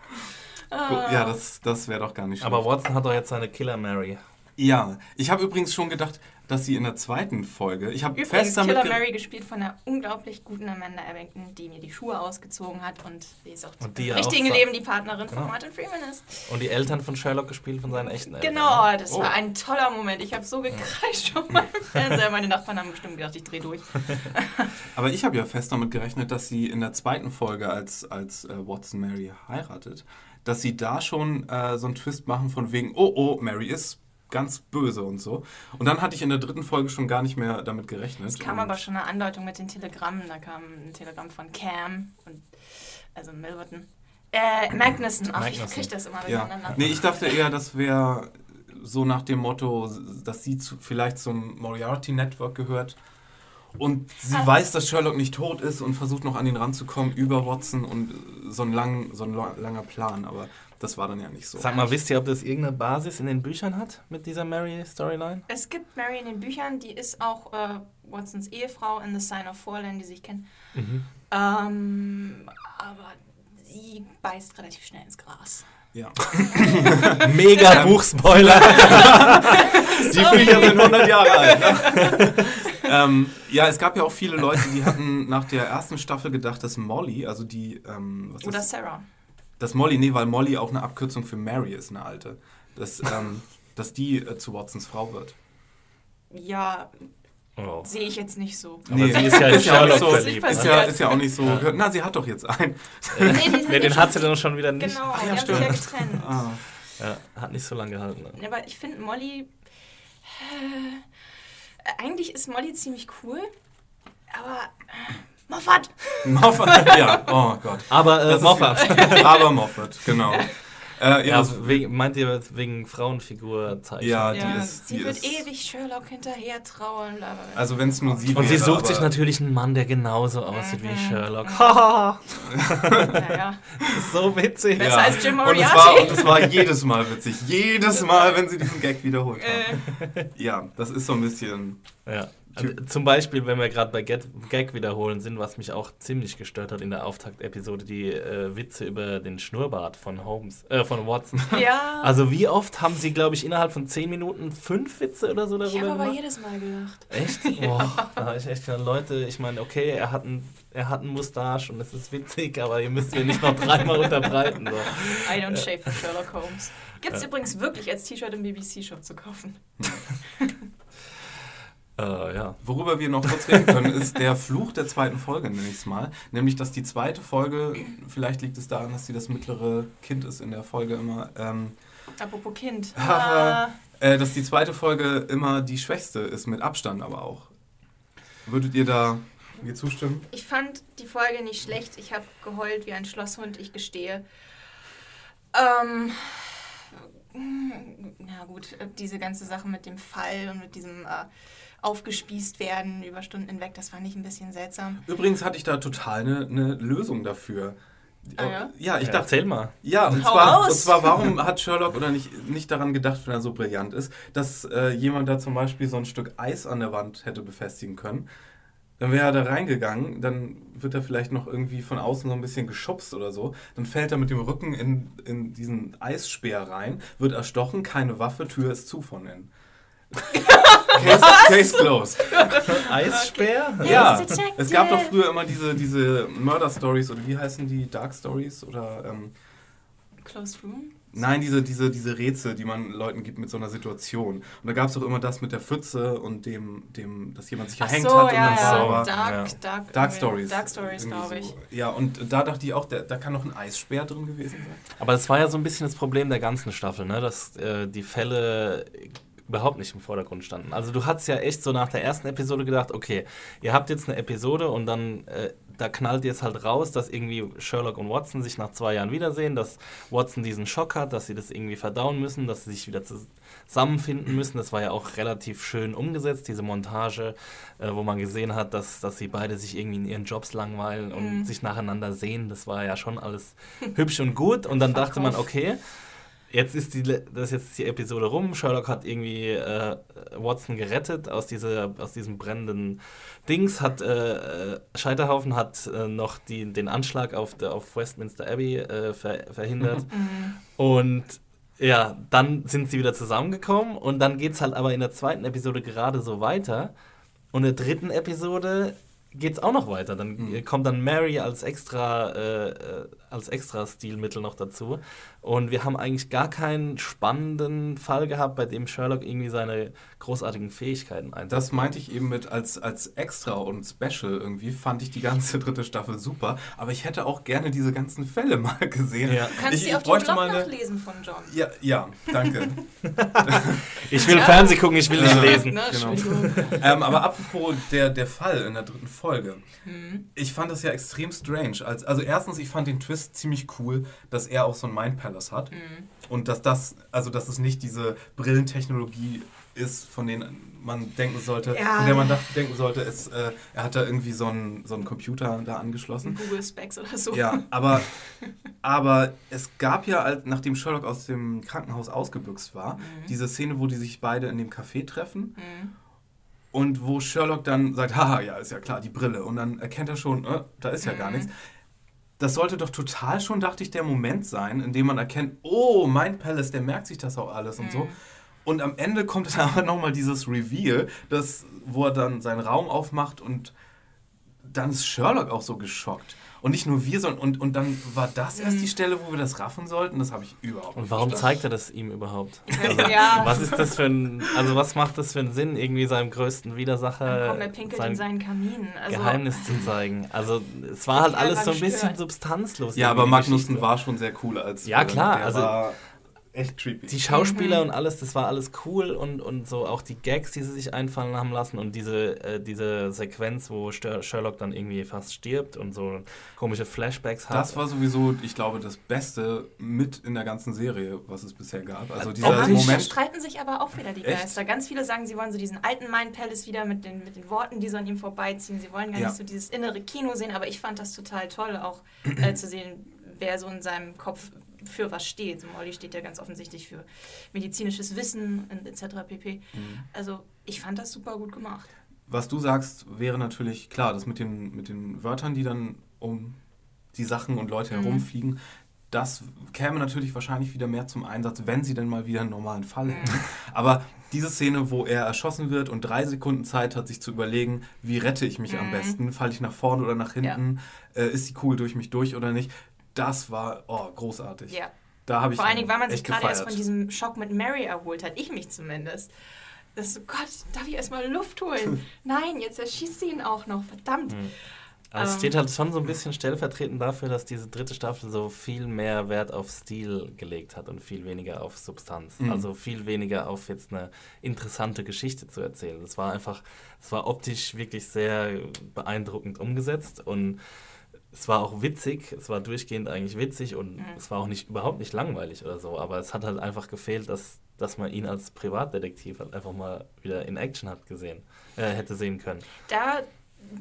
Ah. Ja, das, das wäre doch gar nicht schlecht. Aber Watson hat doch jetzt seine Killer Mary. Ja, ich habe übrigens schon gedacht, dass sie in der zweiten Folge, ich habe fest damit Killer Mary gespielt von einer unglaublich guten Amanda Abington, die mir die Schuhe ausgezogen hat und die ist auch Und die im ja richtigen Leben die Partnerin Genau. von Martin Freeman ist. Und die Eltern von Sherlock gespielt von seinen echten Eltern. Genau, das Oh. war ein toller Moment. Ich habe so gekreischt auf meinem *laughs* Fernseher. Meine Nachbarn haben bestimmt gedacht, ich drehe durch. *laughs* *laughs* Aber ich habe ja fest damit gerechnet, dass sie in der zweiten Folge, als, als äh, Watson Mary heiratet, dass sie da schon äh, so einen Twist machen von wegen, oh oh, Mary ist ganz böse und so. Und dann hatte ich in der dritten Folge schon gar nicht mehr damit gerechnet. Es kam aber schon eine Andeutung mit den Telegrammen. Da kam ein Telegramm von Cam und also Milverton. Äh, Magnussen. Ach, ich Magnussen. krieg das immer Ja. durcheinander. Nee, ich dachte eher, das wäre so nach dem Motto, dass sie zu, vielleicht zum Moriarty Network gehört. Und sie Ah. weiß, dass Sherlock nicht tot ist und versucht noch an ihn ranzukommen über Watson und so ein, lang, so ein la- langer Plan. Aber das war dann ja nicht so. Sag mal, wisst ihr, ob das irgendeine Basis in den Büchern hat mit dieser Mary-Storyline? Es gibt Mary in den Büchern, die ist auch äh, Watsons Ehefrau in The Sign of Foreland, die sich kennen. Mhm. Ähm, aber sie beißt relativ schnell ins Gras. Ja. *laughs* Mega Buchspoiler. *laughs* Die Bücher sind 100 Jahre alt. Ne? *laughs* ähm, ja, es gab ja auch viele Leute, die hatten nach der ersten Staffel gedacht, dass Molly, also die, ähm, was Oder ist, Sarah. Dass Molly, nee, weil Molly auch eine Abkürzung für Mary ist, eine alte, dass, *laughs* ähm, dass die äh, zu Watsons Frau wird. Ja, Oh. sehe ich jetzt nicht so. Aber Nee. sie ist ja in Ist ja auch nicht Sherlock so- verliebt. Ist Ne? ja, ist ja auch nicht so. Na, sie hat doch jetzt einen. Nee, *laughs* Nee, den hat sie dann schon wieder nicht. Genau, ja, die haben stimmt. sich ja getrennt. Ah. Ja, hat nicht so lange gehalten. Ne? Aber ich finde Molly. Äh, eigentlich ist Molly ziemlich cool, aber. Äh, Moffat! Moffat, ja, oh Gott. Aber äh, ist- Moffat. *laughs* Aber Moffat, genau. Äh, ja, Ja, das, wegen, meint ihr wegen Frauenfigur zeichnen? Ja, die Ja, ist- sie die wird ist- ewig Sherlock hinterher trauern. Aber also wenn es nur sie Und sie wäre, sucht sich natürlich einen Mann, der genauso aussieht wie Sherlock. Mhm. Haha, naja, das ist so witzig. Besser als Jim Und es, Moriarty. war, und es war jedes Mal witzig. Jedes Mal, wenn sie diesen Gag wiederholt haben. *laughs* äh, Ja, das ist so ein bisschen. Ja. Also, zum Beispiel, wenn wir gerade bei Get Gag wiederholen sind, was mich auch ziemlich gestört hat in der Auftaktepisode, die äh, Witze über den Schnurrbart von Holmes, äh, von Watson. *laughs* ja. Also wie oft haben sie, glaube ich, innerhalb von 10 Minuten fünf Witze oder so ich darüber habe aber gemacht? jedes Mal gelacht. Echt? *laughs* Boah, da habe ich echt gedacht, Leute, ich meine, okay, er hat einen er hat einen Mustache und es ist witzig, aber ihr müsst mir nicht noch dreimal unterbreiten. So. *laughs* I don't shave for Sherlock Holmes. Gibt es übrigens wirklich als T-Shirt im BBC-Shop zu kaufen. Äh, ja. Worüber wir noch kurz reden können, ist der Fluch der zweiten Folge, nenne ich es mal. Nämlich, dass die zweite Folge, vielleicht liegt es daran, dass sie das mittlere Kind ist in der Folge immer, ähm, Apropos Kind. *laughs* Haha. Ah, äh, dass die zweite Folge immer die schwächste ist, mit Abstand aber auch. Würdet ihr da mir zustimmen? ich fand die Folge nicht schlecht. Ich habe geheult wie ein Schlosshund, ich gestehe. Ähm, na gut, äh, diese ganze Sache mit dem Fall und mit diesem äh, aufgespießt werden über Stunden hinweg, das fand ich ein bisschen seltsam. Übrigens hatte ich da total eine, eine Lösung dafür. Ah, ja? ja, ich ja, dachte, erzähl mal. Ja, und Hau zwar, und zwar, warum hat Sherlock oder nicht, nicht daran gedacht, wenn er so brillant ist, dass äh, jemand da zum Beispiel so ein Stück Eis an der Wand hätte befestigen können? Dann wäre er da reingegangen, dann wird er vielleicht noch irgendwie von außen so ein bisschen geschubst oder so. Dann fällt er mit dem Rücken in, in diesen Eisspeer rein, wird erstochen, keine Waffe, Tür ist zu von innen. Case, case closed. Eisspeer? Ja, Yes, Detective. es gab doch früher immer diese, diese Murder-Stories oder wie heißen die? Dark Stories oder ähm, Closed Room? Nein, diese, diese, diese Rätsel, die man Leuten gibt mit so einer Situation. Und da gab es auch immer das mit der Pfütze und dem, dem dass jemand sich erhängt so, hat ja, und dann ja. sauber. Dark, Ja. Dark, Dark Stories. Dark Stories, glaube ich. so. Ja, und da dachte ich auch, da, da kann noch ein Eisspeer drin gewesen sein. Aber das war ja so ein bisschen das Problem der ganzen Staffel, ne? dass äh, die Fälle überhaupt nicht im Vordergrund standen. Also du hattest ja echt so nach der ersten Episode gedacht, okay, ihr habt jetzt eine Episode und dann äh, da knallt jetzt halt raus, dass irgendwie Sherlock und Watson sich nach zwei Jahren wiedersehen, dass Watson diesen Schock hat, dass sie das irgendwie verdauen müssen, dass sie sich wieder zusammenfinden müssen. Das war ja auch relativ schön umgesetzt, diese Montage, äh, wo man gesehen hat, dass, dass sie beide sich irgendwie in ihren Jobs langweilen und sich nacheinander sehen. Das war ja schon alles hübsch und gut. Und dann dachte man, okay, jetzt ist die, das ist jetzt die Episode rum. Sherlock hat irgendwie äh, Watson gerettet aus, dieser, aus diesem brennenden Dings. Hat äh, Scheiterhaufen hat äh, noch die, den Anschlag auf, der, auf Westminster Abbey äh, ver, verhindert. *laughs* und ja, dann sind sie wieder zusammengekommen und dann geht es halt aber in der zweiten Episode gerade so weiter. Und in der dritten Episode geht es auch noch weiter. Dann mhm. kommt dann Mary als extra, äh, äh, als extra Stilmittel noch dazu. Und wir haben eigentlich gar keinen spannenden Fall gehabt, bei dem Sherlock irgendwie seine großartigen Fähigkeiten einsetzt. Das meinte ich eben mit als, als Extra und Special irgendwie, fand ich die ganze dritte Staffel super. Aber ich hätte auch gerne diese ganzen Fälle *laughs* mal gesehen. Ja. Du kannst ich, sie auf dem Blog eine... nachlesen von John. Ja, ja danke. *laughs* ich will ja. Fernsehen gucken, ich will nicht lesen. Na, genau. ähm, aber apropos der, der Fall in der dritten Folge. Hm. Ich fand das ja extrem strange. Als, also erstens, ich fand den Twist ziemlich cool, dass er auch so ein Mind Palace hat. Mhm. Und dass das, also dass es nicht diese Brillentechnologie ist, von denen man denken sollte, ja. von der man denken sollte, ist, äh, er hat da irgendwie so einen, so einen Computer da angeschlossen. Google Specs oder so. Ja, aber, *laughs* aber es gab ja, nachdem Sherlock aus dem Krankenhaus ausgebüxt war, mhm. diese Szene, wo die sich beide in dem Café treffen. Mhm. Und wo Sherlock dann sagt, haha, ja, ist ja klar, die Brille. Und dann erkennt er schon, äh, da ist ja gar mhm. nichts das sollte doch total schon, dachte ich, der Moment sein, in dem man erkennt, oh, mein Palace, der merkt sich das auch alles und so. Mhm. Und am Ende kommt dann *laughs* aber nochmal dieses Reveal, das, wo er dann seinen Raum aufmacht und dann ist Sherlock auch so geschockt. Und nicht nur wir, sondern und, und dann war das erst die mhm. Stelle, wo wir das raffen sollten. Das habe ich überhaupt nicht Und warum verstanden. zeigt er das ihm überhaupt? *laughs* Also, ja. Was ist das für ein, also was macht das für einen Sinn, irgendwie seinem größten Widersacher dann kommt er pinkelt sein in seinen Kamin. Also, Geheimnis zu zeigen. Also es war *laughs* halt alles so ein bisschen substanzlos. Ja, aber Magnussen war schon sehr cool als Ja, klar. Also, war, echt creepy. Die Schauspieler mhm. und alles, das war alles cool und, und so auch die Gags, die sie sich einfallen haben lassen und diese, äh, diese Sequenz, wo Sherlock dann irgendwie fast stirbt und so komische Flashbacks hat. Das war sowieso, ich glaube, das Beste mit in der ganzen Serie, was es bisher gab. Also dieser oh, Moment. Streiten sich aber auch wieder die echt? Geister. Ganz viele sagen, sie wollen so diesen alten Mind Palace wieder mit den, mit den Worten, die so an ihm vorbeiziehen. Sie wollen gar ja. nicht so dieses innere Kino sehen, aber ich fand das total toll, auch äh, zu sehen, wer so in seinem Kopf für was steht. So Molly steht ja ganz offensichtlich für medizinisches Wissen etc. pp. Mhm. Also ich fand das super gut gemacht. Was du sagst, wäre natürlich klar, das mit den, mit den Wörtern, die dann um die Sachen und Leute mhm. herumfliegen, das käme natürlich wahrscheinlich wieder mehr zum Einsatz, wenn sie denn mal wieder einen normalen Fall hätten. Mhm. Aber diese Szene, wo er erschossen wird und drei Sekunden Zeit hat, sich zu überlegen, wie rette ich mich mhm. am besten, falle ich nach vorne oder nach hinten, ja. äh, ist die Kugel durch mich durch oder nicht, das war oh, großartig. Ja. Da habe ich Vor allen Dingen, weil man sich gerade erst von diesem Schock mit Mary erholt hat, ich mich zumindest. Das so, Gott, darf ich erstmal Luft holen? *laughs* Nein, jetzt erschießt sie ihn auch noch, verdammt. Mhm. Aber es ähm. steht halt schon so ein bisschen stellvertretend dafür, dass diese dritte Staffel so viel mehr Wert auf Stil gelegt hat und viel weniger auf Substanz. Mhm. Also viel weniger auf jetzt eine interessante Geschichte zu erzählen. Es war einfach, es war optisch wirklich sehr beeindruckend umgesetzt und es war auch witzig, es war durchgehend eigentlich witzig und mhm. es war auch nicht überhaupt nicht langweilig oder so, aber es hat halt einfach gefehlt, dass, dass man ihn als Privatdetektiv halt einfach mal wieder in Action hat gesehen, äh, hätte sehen können. Da,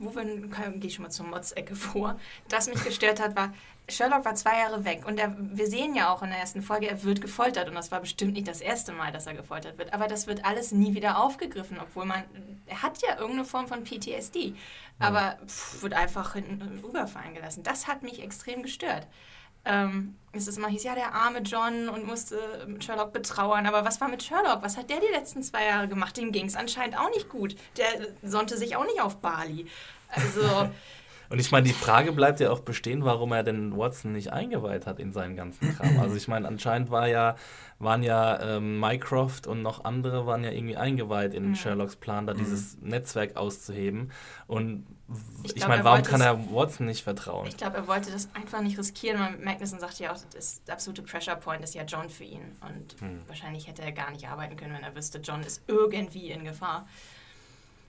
wo wir, gehe ich schon mal zur Mods-Ecke vor, das mich gestört hat, war, Sherlock war zwei Jahre weg und er, wir sehen ja auch in der ersten Folge, er wird gefoltert und das war bestimmt nicht das erste Mal, dass er gefoltert wird. Aber das wird alles nie wieder aufgegriffen, obwohl man, er hat ja irgendeine Form von PTSD, aber pff, wird einfach hinten überfallen gelassen. Das hat mich extrem gestört. Ähm, es ist immer hieß, ja, der arme John und musste Sherlock betrauern. Aber was war mit Sherlock? Was hat der die letzten zwei Jahre gemacht? Dem ging es anscheinend auch nicht gut. Der sonnte sich auch nicht auf Bali. Also. *laughs* Und ich meine, die Frage bleibt ja auch bestehen, warum er denn Watson nicht eingeweiht hat in seinen ganzen Kram. *laughs* Also ich meine, anscheinend war ja, waren ja ähm, Mycroft und noch andere waren ja irgendwie eingeweiht in mhm. Sherlocks Plan, da mhm. dieses Netzwerk auszuheben. Und ich, ich meine, warum kann er Watson nicht vertrauen? Ich glaube, er wollte das einfach nicht riskieren. Und Magnuson sagt ja auch, das absolute Pressure Point ist ja John für ihn. Und mhm. wahrscheinlich hätte er gar nicht arbeiten können, wenn er wüsste, John ist irgendwie in Gefahr.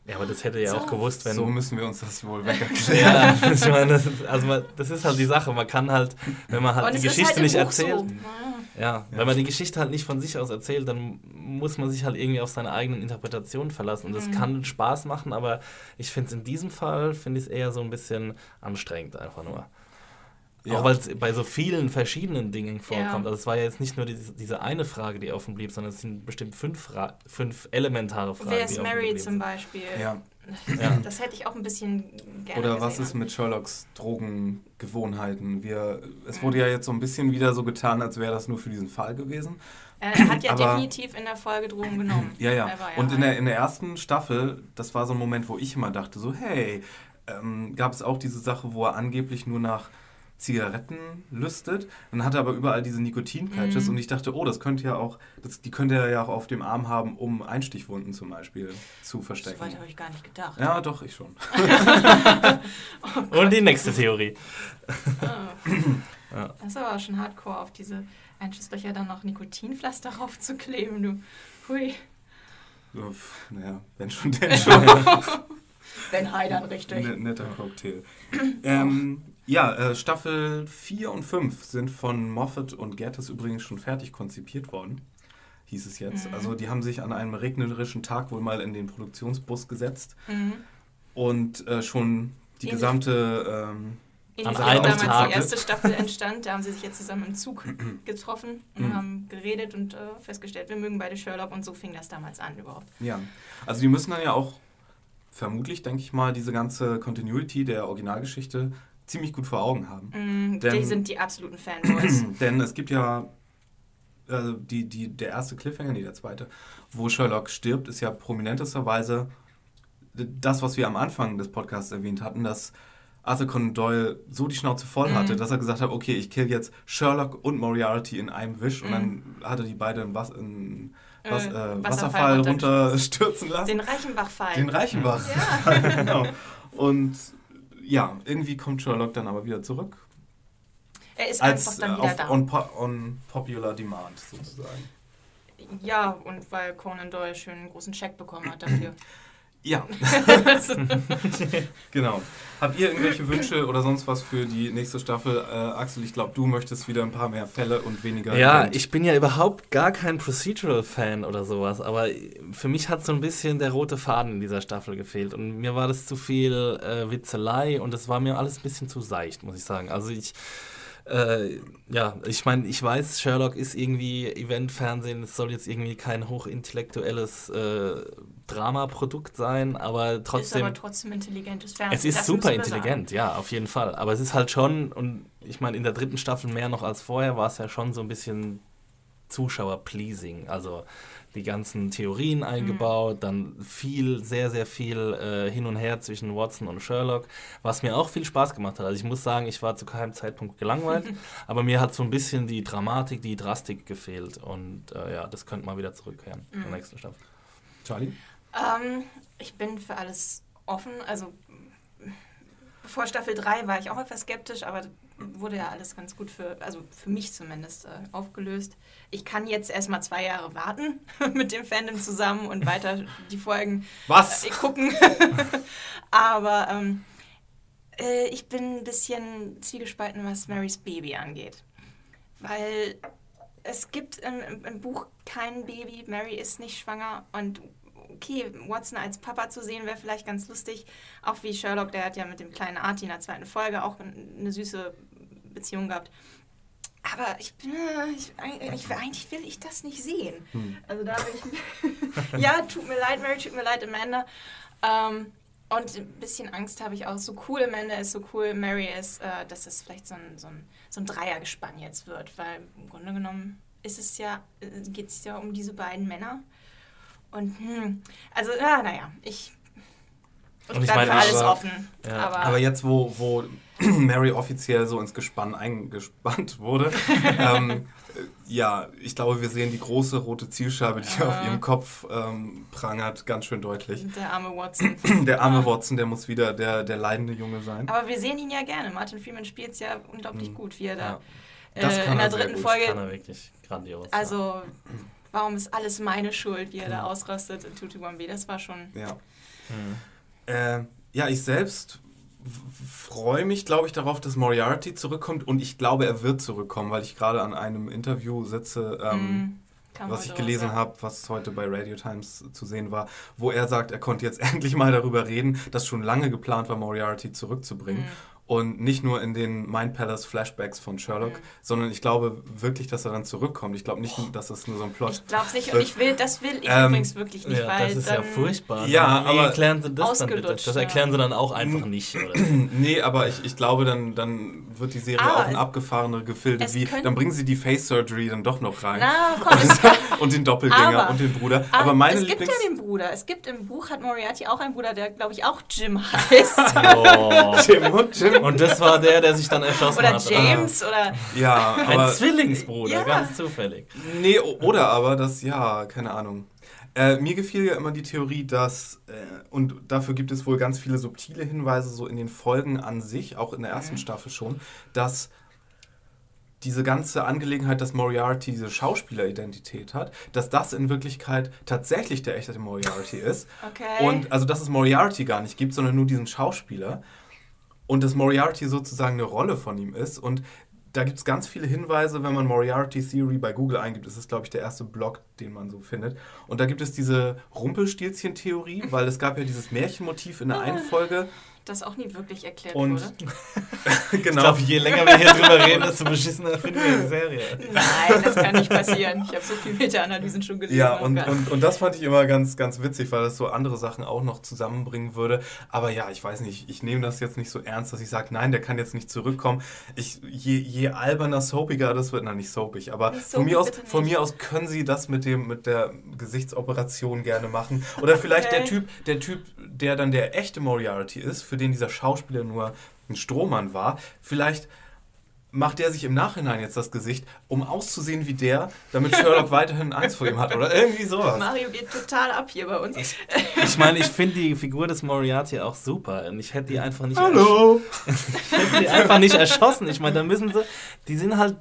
Ja, aber das hätte er ja so. auch gewusst, wenn. So müssen wir uns das wohl weg *laughs* erklären. ja, *laughs* ich meine, das ist, also man, das ist halt die Sache. Man kann halt, wenn man halt die Geschichte halt nicht erzählt. So. Ja, ja, wenn man die Geschichte halt nicht von sich aus erzählt, dann muss man sich halt irgendwie auf seine eigenen Interpretationen verlassen. Und das mhm. kann Spaß machen, aber ich finde es in diesem Fall, finde ich es eher so ein bisschen anstrengend einfach nur. Ja. Auch weil es bei so vielen verschiedenen Dingen vorkommt. Ja. Also es war ja jetzt nicht nur diese, diese eine Frage, die offen blieb, sondern es sind bestimmt fünf, Fra fünf elementare Fragen. Wer die ist geblieben zum. Beispiel? Ja. Ja. *laughs* Das hätte ich auch ein bisschen gerne Oder was gesehen. ist mit Sherlocks Drogengewohnheiten? Wir, es wurde ja jetzt so ein bisschen wieder so getan, als wäre das nur für diesen Fall gewesen. Äh, Er hat ja Aber- definitiv in der Folge Drogen genommen. Ja, ja. Und in der, in der ersten Staffel, das war so ein Moment, wo ich immer dachte, so, hey, ähm, gab es auch diese Sache, wo er angeblich nur nach Zigaretten lüstet. Dann hat er aber überall diese Nikotin-Patches Mhm. und ich dachte, oh, das könnte ja auch, das, die könnte er ja auch auf dem Arm haben, um Einstichwunden zum Beispiel zu So verstecken. weit habe ich gar nicht gedacht. Ja, doch, ich schon. *laughs* Und die nächste Theorie. Oh. Das ist aber auch schon hardcore, auf diese Einschusslöcher dann noch Nikotinpflaster raufzukleben, du. Hui. So, naja, wenn schon, *laughs* denn schon. *laughs* Wenn Hai dann richtig. Ne- netter Cocktail. ähm, ja, äh, Staffel 4 und 5 sind von Moffat und Gertes übrigens schon fertig konzipiert worden, hieß es jetzt. Mhm. Also die haben sich an einem regnerischen Tag wohl mal in den Produktionsbus gesetzt Mhm. und äh, schon die Ähnlich- gesamte... Ähm, Ähnlich An einem damals Tag. die erste Staffel entstand, da haben sie sich jetzt zusammen im Zug *clears throat* getroffen und Mhm. haben geredet und äh, festgestellt, wir mögen beide Sherlock und so fing das damals an überhaupt. ja, also die müssen dann ja auch vermutlich, denke ich mal, diese ganze Continuity der Originalgeschichte ziemlich gut vor Augen haben. Mhm, Denn- die sind die absoluten Fanboys. *clears throat* Denn es gibt ja also die, die, der erste Cliffhanger, nee, der zweite, wo Sherlock stirbt, ist ja prominentesterweise das, was wir am Anfang des Podcasts erwähnt hatten, dass Arthur Conan Doyle so die Schnauze voll hatte, Mhm. dass er gesagt hat, okay, ich kill jetzt Sherlock und Moriarty in einem Wisch und Mhm. dann hat er die beide im Was in Was, Äh, äh, Wasserfall Wasserfall runterstürzen lassen. Den Reichenbach-Fall. Den Reichenbach. Ja. *laughs* genau. Und ja, irgendwie kommt Sherlock dann aber wieder zurück. Er ist Als einfach dann äh, wieder auf, da. on, po on popular demand sozusagen. Ja, und weil Conan Doyle schön einen großen Scheck bekommen hat dafür. *clears throat* Ja, *laughs* genau. Habt ihr irgendwelche Wünsche oder sonst was für die nächste Staffel? Äh, Axel, ich glaube, du möchtest wieder ein paar mehr Fälle und weniger. Ja, Event. ich bin ja überhaupt gar kein Procedural-Fan oder sowas, aber für mich hat so ein bisschen der rote Faden in dieser Staffel gefehlt und mir war das zu viel äh, Witzelei und es war mir alles ein bisschen zu seicht, muss ich sagen. Also ich, äh, ja, ich meine, ich weiß, Sherlock ist irgendwie Eventfernsehen, es soll jetzt irgendwie kein hochintellektuelles äh, Dramaprodukt sein, aber ist trotzdem... aber trotzdem intelligentes Fernsehen. Es ist das super intelligent, ja, auf jeden Fall. Aber es ist halt schon, und ich meine, in der dritten Staffel mehr noch als vorher, war es ja schon so ein bisschen Zuschauer-pleasing. Also die ganzen Theorien eingebaut, dann viel, sehr, sehr viel äh, hin und her zwischen Watson und Sherlock, was mir auch viel Spaß gemacht hat. Also ich muss sagen, ich war zu keinem Zeitpunkt gelangweilt, *laughs* aber mir hat so ein bisschen die Dramatik, die Drastik gefehlt. Und äh, ja, das könnte mal wieder zurückkehren in der nächsten Staffel. Charlie? Ähm, ich bin für alles offen. Also vor Staffel 3 war ich auch etwas skeptisch, aber wurde ja alles ganz gut für, also für mich zumindest äh, aufgelöst. Ich kann jetzt erstmal zwei Jahre warten *laughs* mit dem Fandom zusammen und weiter *laughs* die Folgen Was? äh, gucken. *laughs* aber ähm, äh, ich bin ein bisschen zwiegespalten, was Marys Baby angeht. Weil es gibt im, im, im Buch kein Baby, Mary ist nicht schwanger und okay, Watson als Papa zu sehen wäre vielleicht ganz lustig. Auch wie Sherlock, der hat ja mit dem kleinen Artie in der zweiten Folge auch eine süße Beziehung gehabt. Aber ich bin, äh, ich, ich, eigentlich will ich das nicht sehen. Also da bin ich, *laughs* ja, tut mir leid, Mary, tut mir leid, Amanda. Ähm, und ein bisschen Angst habe ich auch. So cool Amanda ist, so cool Mary ist, äh, dass das vielleicht so ein, so, ein, so ein Dreiergespann jetzt wird. Weil im Grunde genommen ist es ja, geht es ja um diese beiden Männer. Und hm, also, ja, naja, ich, ich Und ich meine, für alles aber- offen. ja. Aber, Aber jetzt, wo, wo *clears throat* Mary offiziell so ins Gespann eingespannt wurde, *laughs* ähm, äh, ja, ich glaube, wir sehen die große rote Zielscheibe, die auf ihrem Kopf ähm, prangert, ganz schön deutlich. der arme Watson. *clears throat* Der arme Watson, der muss wieder der, der leidende Junge sein. Aber wir sehen ihn ja gerne. Martin Freeman spielt es ja unglaublich gut, wie er da Ja. Das äh, kann in er der dritten gut, Kann Folge. er wirklich grandios. Also, warum ist alles meine Schuld, wie er da ausrastet in Tutu Wambi? Das war schon. Ja. Äh, ja, ich selbst freue mich, glaube ich, darauf, dass Moriarty zurückkommt und ich glaube, er wird zurückkommen, weil ich gerade an einem Interview sitze, ähm, mm, was ich gelesen habe, was heute bei Radio Times zu sehen war, wo er sagt, er konnte jetzt *laughs* endlich mal darüber reden, dass schon lange geplant war, Moriarty zurückzubringen. Mhm. Und nicht nur in den Mind Palace Flashbacks von Sherlock, Mhm. sondern ich glaube wirklich, dass er dann zurückkommt. Ich glaube nicht, dass das nur so ein Plot Ich glaub's nicht und ich will, das will ich Ähm, übrigens wirklich nicht, Ja, weil das ist dann, ja furchtbar. Ja, Wie aber- erklären sie das dann bitte? Das erklären sie dann auch einfach nicht. Oder? *clears throat* Nee, aber ich, ich glaube, dann, dann wird die Serie Aber auch in es- abgefahrene Gefilde es wie, dann bringen sie die Face Surgery dann doch noch rein. Na, *laughs* komm, es, und den Doppelgänger Aber- und den Bruder. Ah, Aber meine es gibt Lieblings... ja den Bruder. Es gibt im Buch, hat Moriarty auch einen Bruder, der glaube ich auch Jim heißt. *laughs* Oh. *laughs* Jim und Jim. Und das war der, der sich dann erschossen oder hat. James oder. Ja, Ein aber... Zwillingsbruder, Ja. ganz zufällig. Nee, oder aber das, ja, keine Ahnung. Äh, mir gefiel ja immer die Theorie, dass, äh, und dafür gibt es wohl ganz viele subtile Hinweise, so in den Folgen an sich, auch in der ersten Staffel schon, dass diese ganze Angelegenheit, dass Moriarty diese Schauspieleridentität hat, dass das in Wirklichkeit tatsächlich der echte Moriarty ist. Okay. Und also, dass es Moriarty gar nicht gibt, sondern nur diesen Schauspieler. Und dass Moriarty sozusagen eine Rolle von ihm ist. Und da gibt es ganz viele Hinweise, wenn man Moriarty Theory bei Google eingibt. Das ist, glaube ich, der erste Blog, den man so findet. Und da gibt es diese Rumpelstilzchen-Theorie, weil es gab ja dieses Märchenmotiv in der einen Folge. Das auch nie wirklich erklärt Und wurde. *laughs* Ich genau. glaube, je länger wir hier drüber reden, desto beschissener finden wir die Serie. Nein, das kann nicht passieren. Ich habe so viele Meta-Analysen schon gelesen. Ja, oh und, und, und das fand ich immer ganz, ganz witzig, weil das so andere Sachen auch noch zusammenbringen würde. Aber ja, ich weiß nicht, ich nehme das jetzt nicht so ernst, dass ich sage, nein, der kann jetzt nicht zurückkommen. Ich, je, je alberner, soapiger das wird, na nicht soapig, aber Nicht von, soapig, mir aus, von mir aus können sie das mit, dem, mit der Gesichtsoperation gerne machen. Oder vielleicht der Okay. Typ, der Typ, der dann der echte Moriarty ist, für den dieser Schauspieler nur ein Strohmann war, vielleicht macht der sich im Nachhinein jetzt das Gesicht, um auszusehen wie der, damit Sherlock *laughs* weiterhin Angst vor ihm hat oder irgendwie sowas. Mario geht total ab hier bei uns. Ich meine, ich finde die Figur des Moriarty auch super. Und ich hätte die einfach nicht, Hallo! *laughs* ich hätte die einfach nicht erschossen. Ich meine, da müssen sie, die sind halt,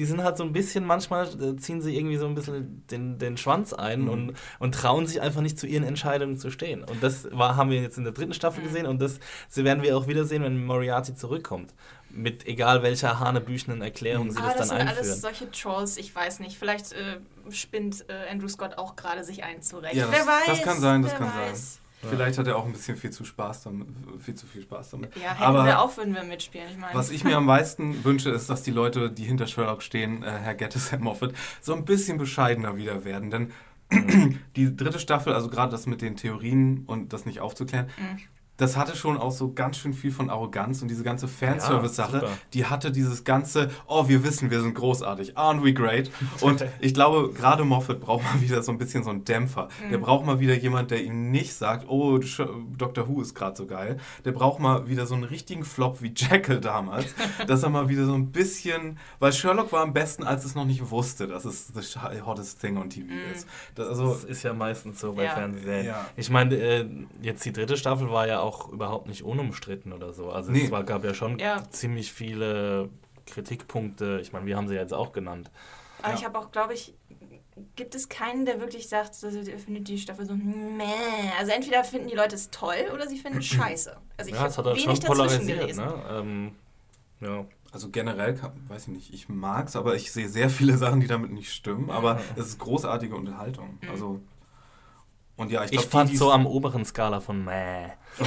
die sind halt so ein bisschen, manchmal äh, ziehen sie irgendwie so ein bisschen den, den Schwanz ein und, und trauen sich einfach nicht zu ihren Entscheidungen zu stehen. Und das war, haben wir jetzt in der dritten Staffel gesehen und das werden wir auch wieder sehen, wenn Moriarty zurückkommt. Mit egal welcher hanebüchenen Erklärung sie Aber das das dann sind einführen. alles solche Trolls, ich weiß nicht. Vielleicht äh, spinnt äh, Andrew Scott auch gerade sich ein zurecht. Ja, das- wer weiß. das kann sein, das kann weiß. Vielleicht hat er auch ein bisschen viel zu Spaß damit, viel zu viel Spaß damit. Ja, hätten Aber wir auch, würden wir mitspielen. Ich meine, was ich mir am meisten wünsche, ist, dass die Leute, die hinter Sherlock stehen, äh, Herr Gettis, Herr Moffat, so ein bisschen bescheidener wieder werden. Denn *clears throat* die dritte Staffel, also gerade das mit den Theorien und das nicht aufzuklären, Mhm. Das hatte schon auch so ganz schön viel von Arroganz und diese ganze Fanservice-Sache, super. die hatte dieses ganze, oh, wir wissen, wir sind großartig, aren't we great? Und *laughs* ich glaube, gerade Moffat braucht mal wieder so ein bisschen so einen Dämpfer. Der Mhm. braucht mal wieder jemand, der ihm nicht sagt, oh, Doctor Who ist gerade so geil. Der braucht mal wieder so einen richtigen Flop wie Jekyll damals, *laughs* dass er mal wieder so ein bisschen, weil Sherlock war am besten, als es noch nicht wusste, dass es the hottest thing on TV Mhm. ist. Das, also, Das ist ja meistens so bei Ja. Fernsehserien. Ja. Ich meine, äh, jetzt die dritte Staffel war ja auch überhaupt nicht unumstritten oder so. Also Nee. es war, gab ja schon Ja. ziemlich viele Kritikpunkte. Ich meine, wir haben sie jetzt auch genannt. Aber Ja. ich habe auch, glaube ich, gibt es keinen, der wirklich sagt, dass er findet die Staffel so meh. Also entweder finden die Leute es toll oder sie finden es *clears throat* scheiße. Also ich ja, es hat habe halt wenig schon dazwischen polarisiert. gelesen. Ne? Ähm, ja. also generell, kann, weiß ich nicht, ich mag's, aber ich sehe sehr viele Sachen, die damit nicht stimmen. Aber es ist großartige Unterhaltung. Also, und ja, ich, Ich, glaub, die, fand die- so am oberen Skala von meh. *laughs*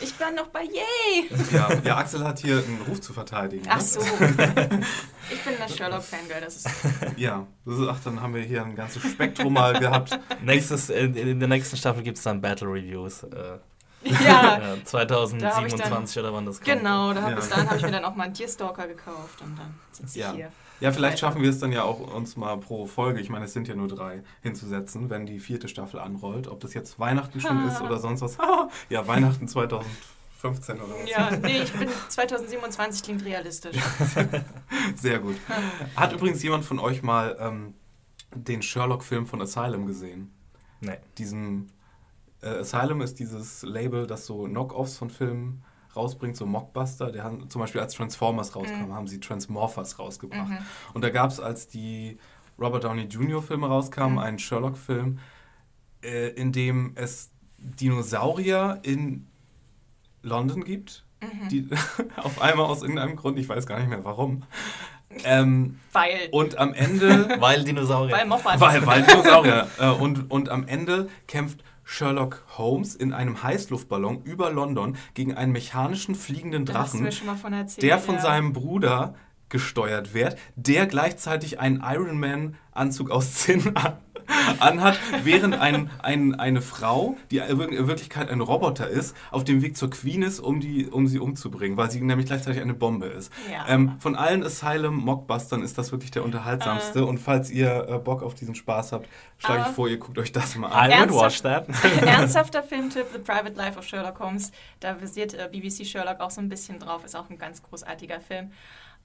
Ich war noch bei Yay! Ja, ja, Axel hat hier einen Ruf zu verteidigen. Ach ne? so. Ich bin das Sherlock-Fangirl, das ist. *laughs* Ja, das ist, ach, dann haben wir hier ein ganzes Spektrum mal gehabt. Nächstes, in, in der nächsten Staffel gibt es dann Battle Reviews. Äh, Ja, *laughs* ja, 2027 oder wann das kommt. genau. Da hab, Ja. Bis dahin habe ich mir dann auch mal einen Tierstalker gekauft und dann sitze ich Ja. hier. Ja, vielleicht schaffen wir es dann ja auch, uns mal pro Folge, ich meine, es sind ja nur drei, hinzusetzen, wenn die vierte Staffel anrollt. Ob das jetzt Weihnachten schon ist oder sonst was. ja, Weihnachten 2015 oder was. Ja, *laughs* nee, ich bin 2027 klingt realistisch. *laughs* Sehr gut. Hat übrigens jemand von euch mal ähm, den Sherlock-Film von Asylum gesehen? Nee. Diesen äh, Asylum ist dieses Label, das so Knock-Offs von Filmen rausbringt, so Mockbuster. Der haben, zum Beispiel als Transformers rauskam, haben sie Transmorphers rausgebracht. Und da gab es, als die Robert Downey Jr. Filme rauskamen, einen Sherlock-Film, äh, in dem es Dinosaurier in London gibt. Die *laughs* auf einmal aus irgendeinem Grund, ich weiß gar nicht mehr warum. Ähm, Weil. und am Ende *laughs* Weil Dinosaurier. Weil Moffat. weil, weil Dinosaurier. äh, und, und am Ende kämpft Sherlock Holmes in einem Heißluftballon über London gegen einen mechanischen fliegenden Drachen, von erzählt. der von ja. seinem Bruder gesteuert wird, der gleichzeitig einen Iron Man Anzug aus Zinn an, anhat, während ein, ein, eine Frau, die in Wirklichkeit ein Roboter ist, auf dem Weg zur Queen ist, um, die, um sie umzubringen, weil sie nämlich gleichzeitig eine Bombe ist. Ja. Ähm, von allen Asylum Mockbustern ist das wirklich der unterhaltsamste und falls ihr äh, Bock auf diesen Spaß habt, schlage ich Aber- vor, ihr guckt euch das mal an. I would watch that. *laughs* Ernsthafter Filmtipp, The Private Life of Sherlock Holmes. Da basiert äh, BBC Sherlock auch so ein bisschen drauf. Ist auch ein ganz großartiger Film,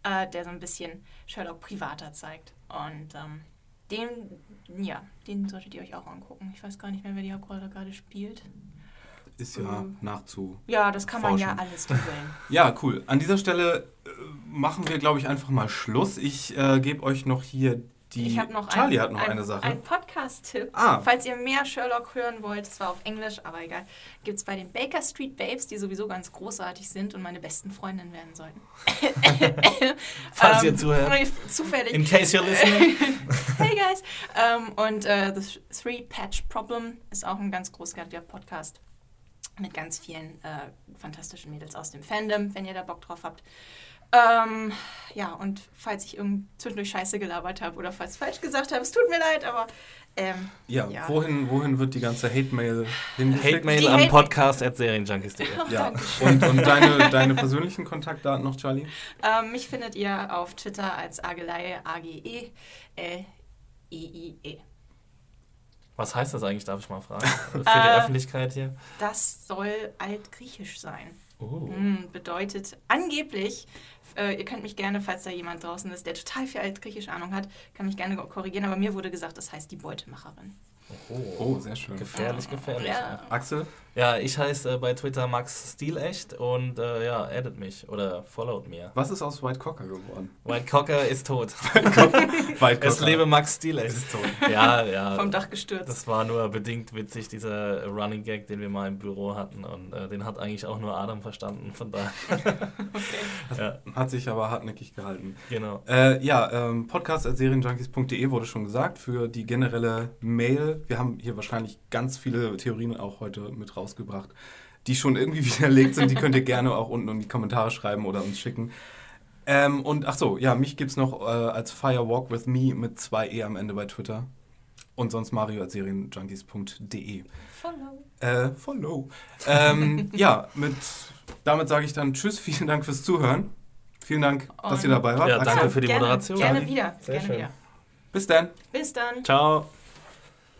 äh, der so ein bisschen Sherlock privater zeigt. Und ähm, den, ja, den solltet ihr euch auch angucken. Ich weiß gar nicht mehr, wer die Hauptrolle gerade spielt. Ist ja nachzu. Ja, das kann man ja alles googeln. *laughs* Ja, cool. An dieser Stelle äh, machen wir, glaube ich, einfach mal Schluss. Ich äh, gebe euch noch hier die. Ich habe noch Charlie ein, hat noch ein, eine Sache. Ein Podcast-Tipp. Ah. Falls ihr mehr Sherlock hören wollt, das war auf Englisch, aber egal, gibt es bei den Baker Street Babes, die sowieso ganz großartig sind und meine besten Freundinnen werden sollten. *laughs* Falls ihr Ähm, zuhört. Zufällig. In case you're listening. *laughs* hey guys. Ähm, und äh, The Three Patch Problem ist auch ein ganz großartiger Podcast mit ganz vielen äh, fantastischen Mädels aus dem Fandom, wenn ihr da Bock drauf habt. Ähm, ja, und falls ich irgend zwischendurch Scheiße gelabert habe oder falls falsch gesagt habe, es tut mir leid, aber ähm, ja, ja. Wohin, wohin wird die ganze Hate-Mail hingeschickt? Hate Mail Die am Hate- Podcast at serienjunkies.de. Ja. Und, und deine, deine persönlichen Kontaktdaten noch, Charlie? ähm, mich findet ihr auf Twitter als Agelei, A-G-E, L-I-I-E. Was heißt das eigentlich, darf ich mal fragen? Für die Äh, Öffentlichkeit hier. Das soll altgriechisch sein. Oh. Hm, bedeutet angeblich, äh, ihr könnt mich gerne, falls da jemand draußen ist, der total viel altgriechisch Ahnung hat, kann mich gerne korrigieren, aber mir wurde gesagt, das heißt die Beutemacherin. Oh, sehr schön. Gefährlich, gefährlich. Ja. Axel? Ja, ich heiße äh, bei Twitter Max Stilecht und äh, ja, addet mich oder followt mir. Was ist aus White Cocker geworden? White Cocker ist tot. *laughs* White es lebe Max Stilecht. Ist tot. Ja, ja. Vom Dach gestürzt. Das war nur bedingt witzig, dieser Running Gag, den wir mal im Büro hatten. Und äh, den hat eigentlich auch nur Adam verstanden. Von daher. *laughs* ja, Hat sich aber hartnäckig gehalten. genau. Äh, ja, ähm, podcast.serienjunkies.de wurde schon gesagt für die generelle Mail. Wir haben hier wahrscheinlich ganz viele Theorien auch heute mit rausgebracht, die schon irgendwie *laughs* widerlegt sind. Die könnt ihr gerne auch unten in die Kommentare schreiben oder uns schicken. Ähm, und ach so, ja, mich gibt es noch äh, als Fire Walk with Me mit zwei E am Ende bei Twitter. Und sonst mario at serienjunkies.de. Follow. Äh, follow. Ähm, *laughs* ja, mit, damit sage ich dann Tschüss, vielen Dank fürs Zuhören. Vielen Dank, dass ihr Und- dabei wart. Ja, Axel, danke für die gerne, Moderation. Gerne Charlie. wieder. Sehr gerne schön. wieder. Bis dann. Bis dann. Ciao.